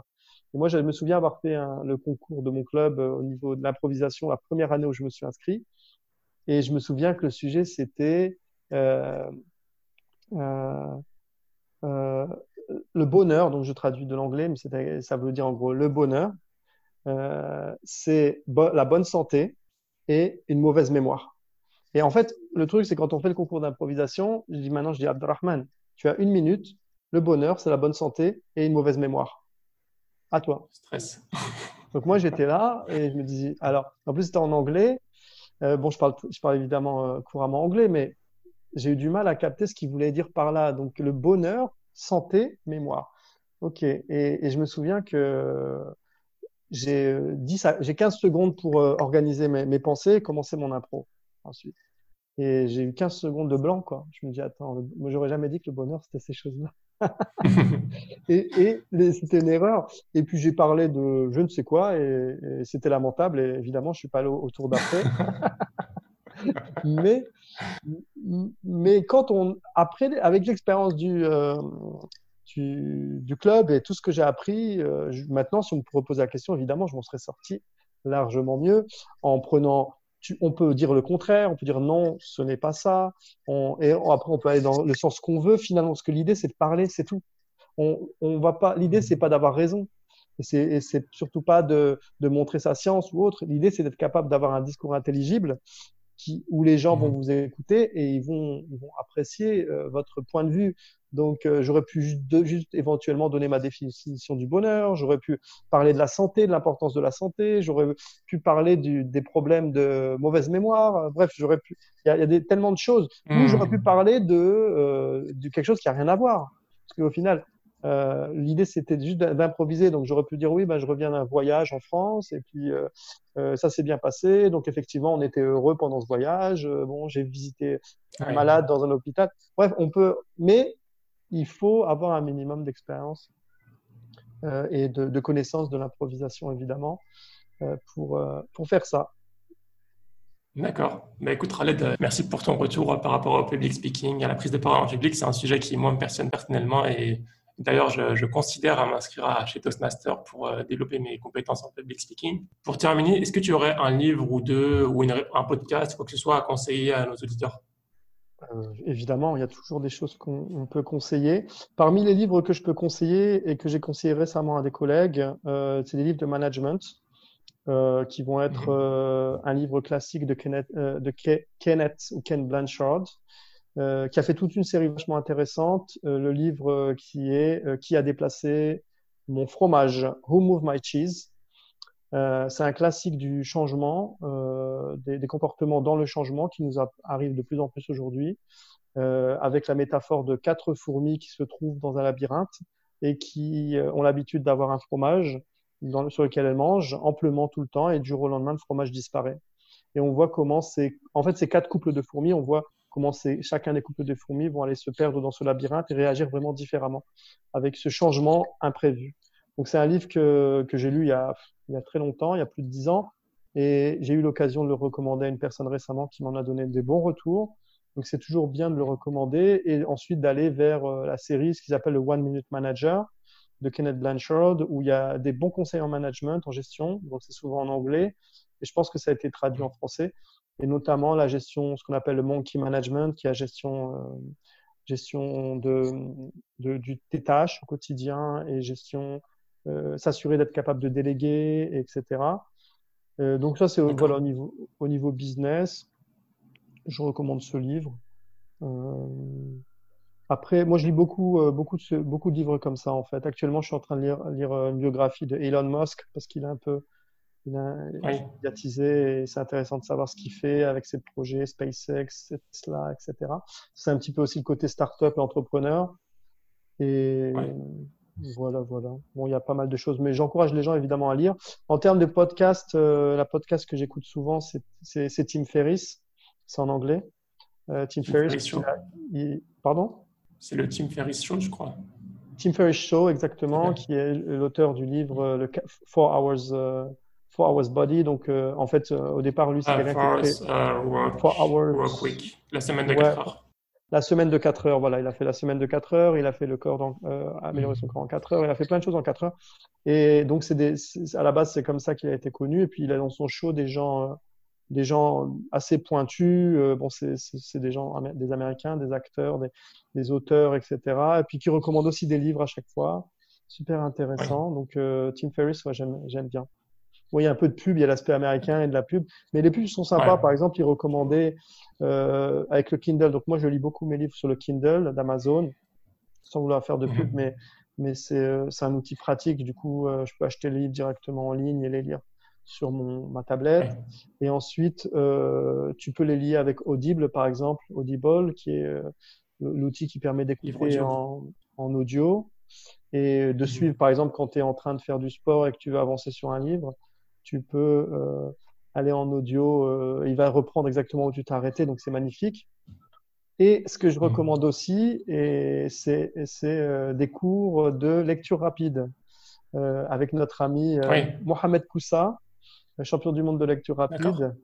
Speaker 2: Et moi, je me souviens avoir fait un, le concours de mon club euh, au niveau de l'improvisation la première année où je me suis inscrit. Et je me souviens que le sujet, c'était euh, euh, euh le bonheur. Donc, je traduis de l'anglais, mais ça veut dire en gros le bonheur. c'est la bonne santé et une mauvaise mémoire. Et en fait, le truc, c'est quand on fait le concours d'improvisation, je dis maintenant, je dis Abdelrahman, tu as une minute, le bonheur, c'est la bonne santé et une mauvaise mémoire. À toi.
Speaker 1: Stress. [laughs]
Speaker 2: Donc moi, j'étais là et je me disais, alors, en plus, c'était en anglais. Euh, bon, je parle, je parle évidemment euh, couramment anglais, mais j'ai eu du mal à capter ce qu'il voulait dire par là. Donc, le bonheur, santé, mémoire. OK. Et, et je me souviens que j'ai 10 euh, j'ai 15 secondes pour organiser mes, mes pensées et commencer mon impro ensuite. Et j'ai eu 15 secondes de blanc, quoi. Je me dis, attends, moi, j'aurais jamais dit que le bonheur, c'était ces choses-là. [laughs] et, et c'était une erreur. Et puis, j'ai parlé de je ne sais quoi et, c'était lamentable. Et évidemment, je suis pas allé au, tour d'après. [laughs] mais, mais quand on, après, avec l'expérience du, euh, du, du, club et tout ce que j'ai appris, euh, maintenant, si on me proposait la question, évidemment, je m'en serais sorti largement mieux en prenant on peut dire le contraire, on peut dire non, ce n'est pas ça. et après, on peut aller dans le sens qu'on veut finalement, parce que l'idée, c'est de parler, c'est tout. On, on va pas. L'idée, c'est pas d'avoir raison. Et c'est surtout pas de, de, montrer sa science ou autre. L'idée, c'est d'être capable d'avoir un discours intelligible qui, où les gens vont mmh. vous écouter et ils vont, ils vont apprécier euh, votre point de vue. Donc, euh, j'aurais pu juste, juste, éventuellement donner ma définition du bonheur, j'aurais pu parler de la santé, de l'importance de la santé, j'aurais pu parler du, des problèmes de mauvaise mémoire. Bref, j'aurais pu. Il y a, y a des, tellement de choses. Ou j'aurais pu mmh. parler de, euh, de quelque chose qui a rien à voir. Parce qu'au final, euh, l'idée c'était juste d'improviser, donc j'aurais pu dire oui, ben, je reviens d'un voyage en France et puis euh, euh, ça s'est bien passé. Donc effectivement, on était heureux pendant ce voyage. bon, j'ai visité un malade dans un hôpital. Bref, on peut, mais il faut avoir un minimum d'expérience et de, de connaissance de l'improvisation évidemment pour pour faire ça.
Speaker 1: D'accord. Bah, écoute, Khaled, merci pour ton retour par rapport au public speaking, à la prise de parole en public. C'est un sujet qui, moi, me passionne personnellement et D'ailleurs, je, considère à m'inscrire chez Toastmaster pour euh, développer mes compétences en public speaking. Pour terminer, est-ce que tu aurais un livre ou deux ou un podcast, quoi que ce soit, à conseiller à nos auditeurs?
Speaker 2: Euh, Évidemment, il y a toujours des choses qu'on peut conseiller. Parmi les livres que je peux conseiller et que j'ai conseillé récemment à des collègues, euh, c'est des livres de management. qui vont être mhm. un livre classique de Kenneth, de Kenneth ou Ken Blanchard, euh, qui a fait toute une série vachement intéressante. Euh, le livre euh, qui est Qui a déplacé mon fromage, Who Moved My Cheese. Euh, c'est un classique du changement, euh, des, des, comportements dans le changement qui nous arrive de plus en plus aujourd'hui, euh, avec la métaphore de quatre fourmis qui se trouvent dans un labyrinthe et qui euh, ont l'habitude d'avoir un fromage dans, sur lequel elles mangent amplement tout le temps et du jour au lendemain, le fromage disparaît. Et on voit comment c'est, en fait, ces quatre couples de fourmis, on voit comment chacun des couples de fourmis vont aller se perdre dans ce labyrinthe et réagir vraiment différemment avec ce changement imprévu. Donc c'est un livre que, que j'ai lu il y, a, il y a très longtemps, il y a plus de dix ans, et j'ai eu l'occasion de le recommander à une personne récemment qui m'en a donné des bons retours. Donc c'est toujours bien de le recommander et ensuite d'aller vers euh, la série, ce qu'ils appellent le One Minute Manager de Kenneth Blanchard, où il y a des bons conseils en management, en gestion, donc c'est souvent en anglais, et je pense que ça a été traduit en français, et notamment la gestion, ce qu'on appelle le monkey management, qui est la gestion, euh, gestion de, de, du, des tâches au quotidien et gestion, euh, s'assurer d'être capable de déléguer, etc. Euh, donc ça, c'est voilà, au, niveau, au niveau business. Je recommande ce livre. Après, moi, je lis beaucoup, beaucoup, de, beaucoup de livres comme ça, en fait. Actuellement, je suis en train de lire, lire une biographie de Elon Musk parce qu'il est un peu médiatisé et c'est intéressant de savoir ce qu'il fait avec ses projets SpaceX, Tesla, etc. C'est un petit peu aussi le côté start-up et entrepreneur. Et voilà, voilà. Bon, il y a pas mal de choses, mais j'encourage les gens évidemment à lire. En termes de podcast, euh, la podcast que j'écoute souvent, c'est Tim Ferriss. C'est en anglais.
Speaker 1: Euh, Tim, Ferriss.
Speaker 2: Pardon?
Speaker 1: C'est le Tim Ferriss Show, je crois.
Speaker 2: Tim Ferriss Show, exactement, qui est l'auteur du livre euh, le Four Hours. Euh, Four Hours Body. Donc, euh, en fait, euh, au départ, lui, c'est
Speaker 1: quelqu'un qui fait uh, work, Four Hours Work Week, la semaine de 4 heures.
Speaker 2: La semaine de 4 heures, voilà. Il a fait la semaine de 4 heures, il a fait le corps, dans, euh, améliorer son corps en 4 heures, il a fait plein de choses en 4 heures. Et donc, c'est des, à la base, c'est comme ça qu'il a été connu. Et puis, il a dans son show des gens, euh, des gens assez pointus. Euh, bon, c'est des gens, des Américains, des acteurs, des, des, auteurs, etc. Et puis, qui recommandent aussi des livres à chaque fois. Super intéressant. Donc, Tim Ferriss, ouais, j'aime bien. Oui, il y a un peu de pub, il y a l'aspect américain et de la pub, mais les pubs sont sympas. Par exemple, ils recommandaient euh, avec le Kindle. Donc moi, je lis beaucoup mes livres sur le Kindle d'Amazon, sans vouloir faire de pub, mhm. mais mais euh, c'est un outil pratique. Du coup, euh, je peux acheter les livres directement en ligne et les lire sur mon, ma tablette. Et ensuite, euh, tu peux les lier avec Audible, par exemple, Audible, qui est euh, l'outil qui permet d'écouter en, en audio et de mhm. suivre, par exemple, quand tu es en train de faire du sport et que tu veux avancer sur un livre tu peux euh, aller en audio, euh, il va reprendre exactement où tu t'es arrêté, donc c'est magnifique. Et ce que je mmh. recommande aussi, c'est euh, des cours de lecture rapide avec notre ami Mohamed Koussa, champion du monde de lecture rapide.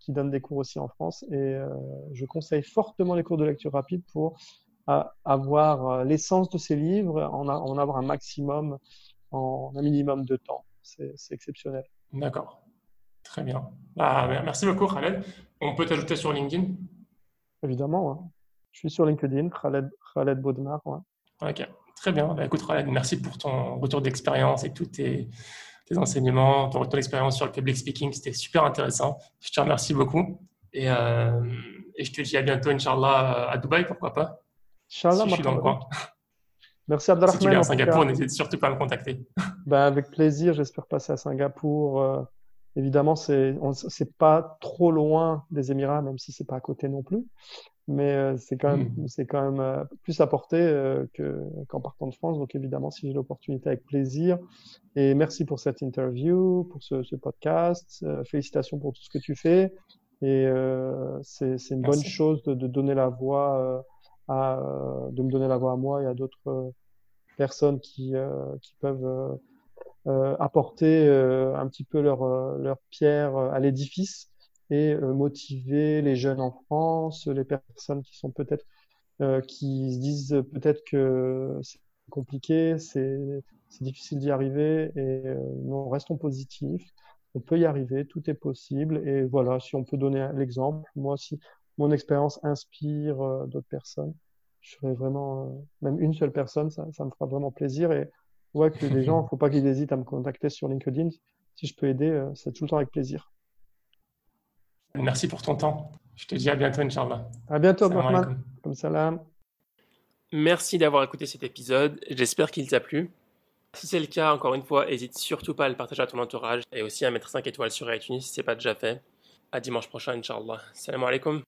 Speaker 2: Qui donne des cours aussi en France. Et je conseille fortement les cours de lecture rapide pour avoir l'essence de ces livres, en, en, avoir un maximum en un minimum de temps c'est exceptionnel.
Speaker 1: D'accord. Très bien. Bah, merci beaucoup, Khaled. On peut t'ajouter sur LinkedIn?
Speaker 2: Évidemment. Je suis sur LinkedIn, Khaled, Khaled Baudemar.
Speaker 1: Ok, très bien. Bah, écoute, Khaled, merci pour ton retour d'expérience et tous tes, enseignements, ton retour d'expérience sur le public speaking. C'était super intéressant. Je te remercie beaucoup. Et, euh, et, je te dis à bientôt, Inch'Allah, à Dubaï, pourquoi pas?
Speaker 2: Inch'Allah, si je suis dans le coin. Merci Abdelrahman. Si tu
Speaker 1: viens à Singapour, n'hésite surtout pas à me contacter. [laughs]
Speaker 2: Ben, avec plaisir, j'espère passer à Singapour. Euh, évidemment, c'est c'est pas trop loin des Émirats, même si c'est pas à côté non plus. Mais euh, c'est quand même, hmm. c'est quand même euh, plus à portée que qu'en partant de France. Donc évidemment, si j'ai l'opportunité, avec plaisir. Et merci pour cette interview, pour ce, ce podcast. félicitations pour tout ce que tu fais. Et c'est une bonne chose de, de, donner la voix à, de me donner la voix à moi et à d'autres personnes qui, qui peuvent euh, apporter euh, un petit peu leur, euh, leur pierre à l'édifice et motiver les jeunes en France, les personnes qui sont peut-être qui se disent peut-être que c'est compliqué, c'est difficile d'y arriver et non, restons positifs. On peut y arriver, tout est possible et voilà, si on peut donner l'exemple, moi si mon expérience inspire d'autres personnes, je serais vraiment même une seule personne, ça, ça me fera vraiment plaisir et vois que les gens, il [laughs] ne faut pas qu'ils hésitent à me contacter sur LinkedIn. Si je peux aider, euh, c'est tout le temps avec plaisir.
Speaker 1: Merci pour ton temps. Je te dis à bientôt, Inch'Allah.
Speaker 2: À bientôt, Mohamed. Comme salam.
Speaker 1: Merci d'avoir écouté cet épisode. J'espère qu'il t'a plu. Si c'est le cas, encore une fois, n'hésite surtout pas à le partager à ton entourage et aussi à mettre 5 étoiles sur iTunes si ce n'est pas déjà fait. À dimanche prochain, Inch'Allah. Salam alaikum.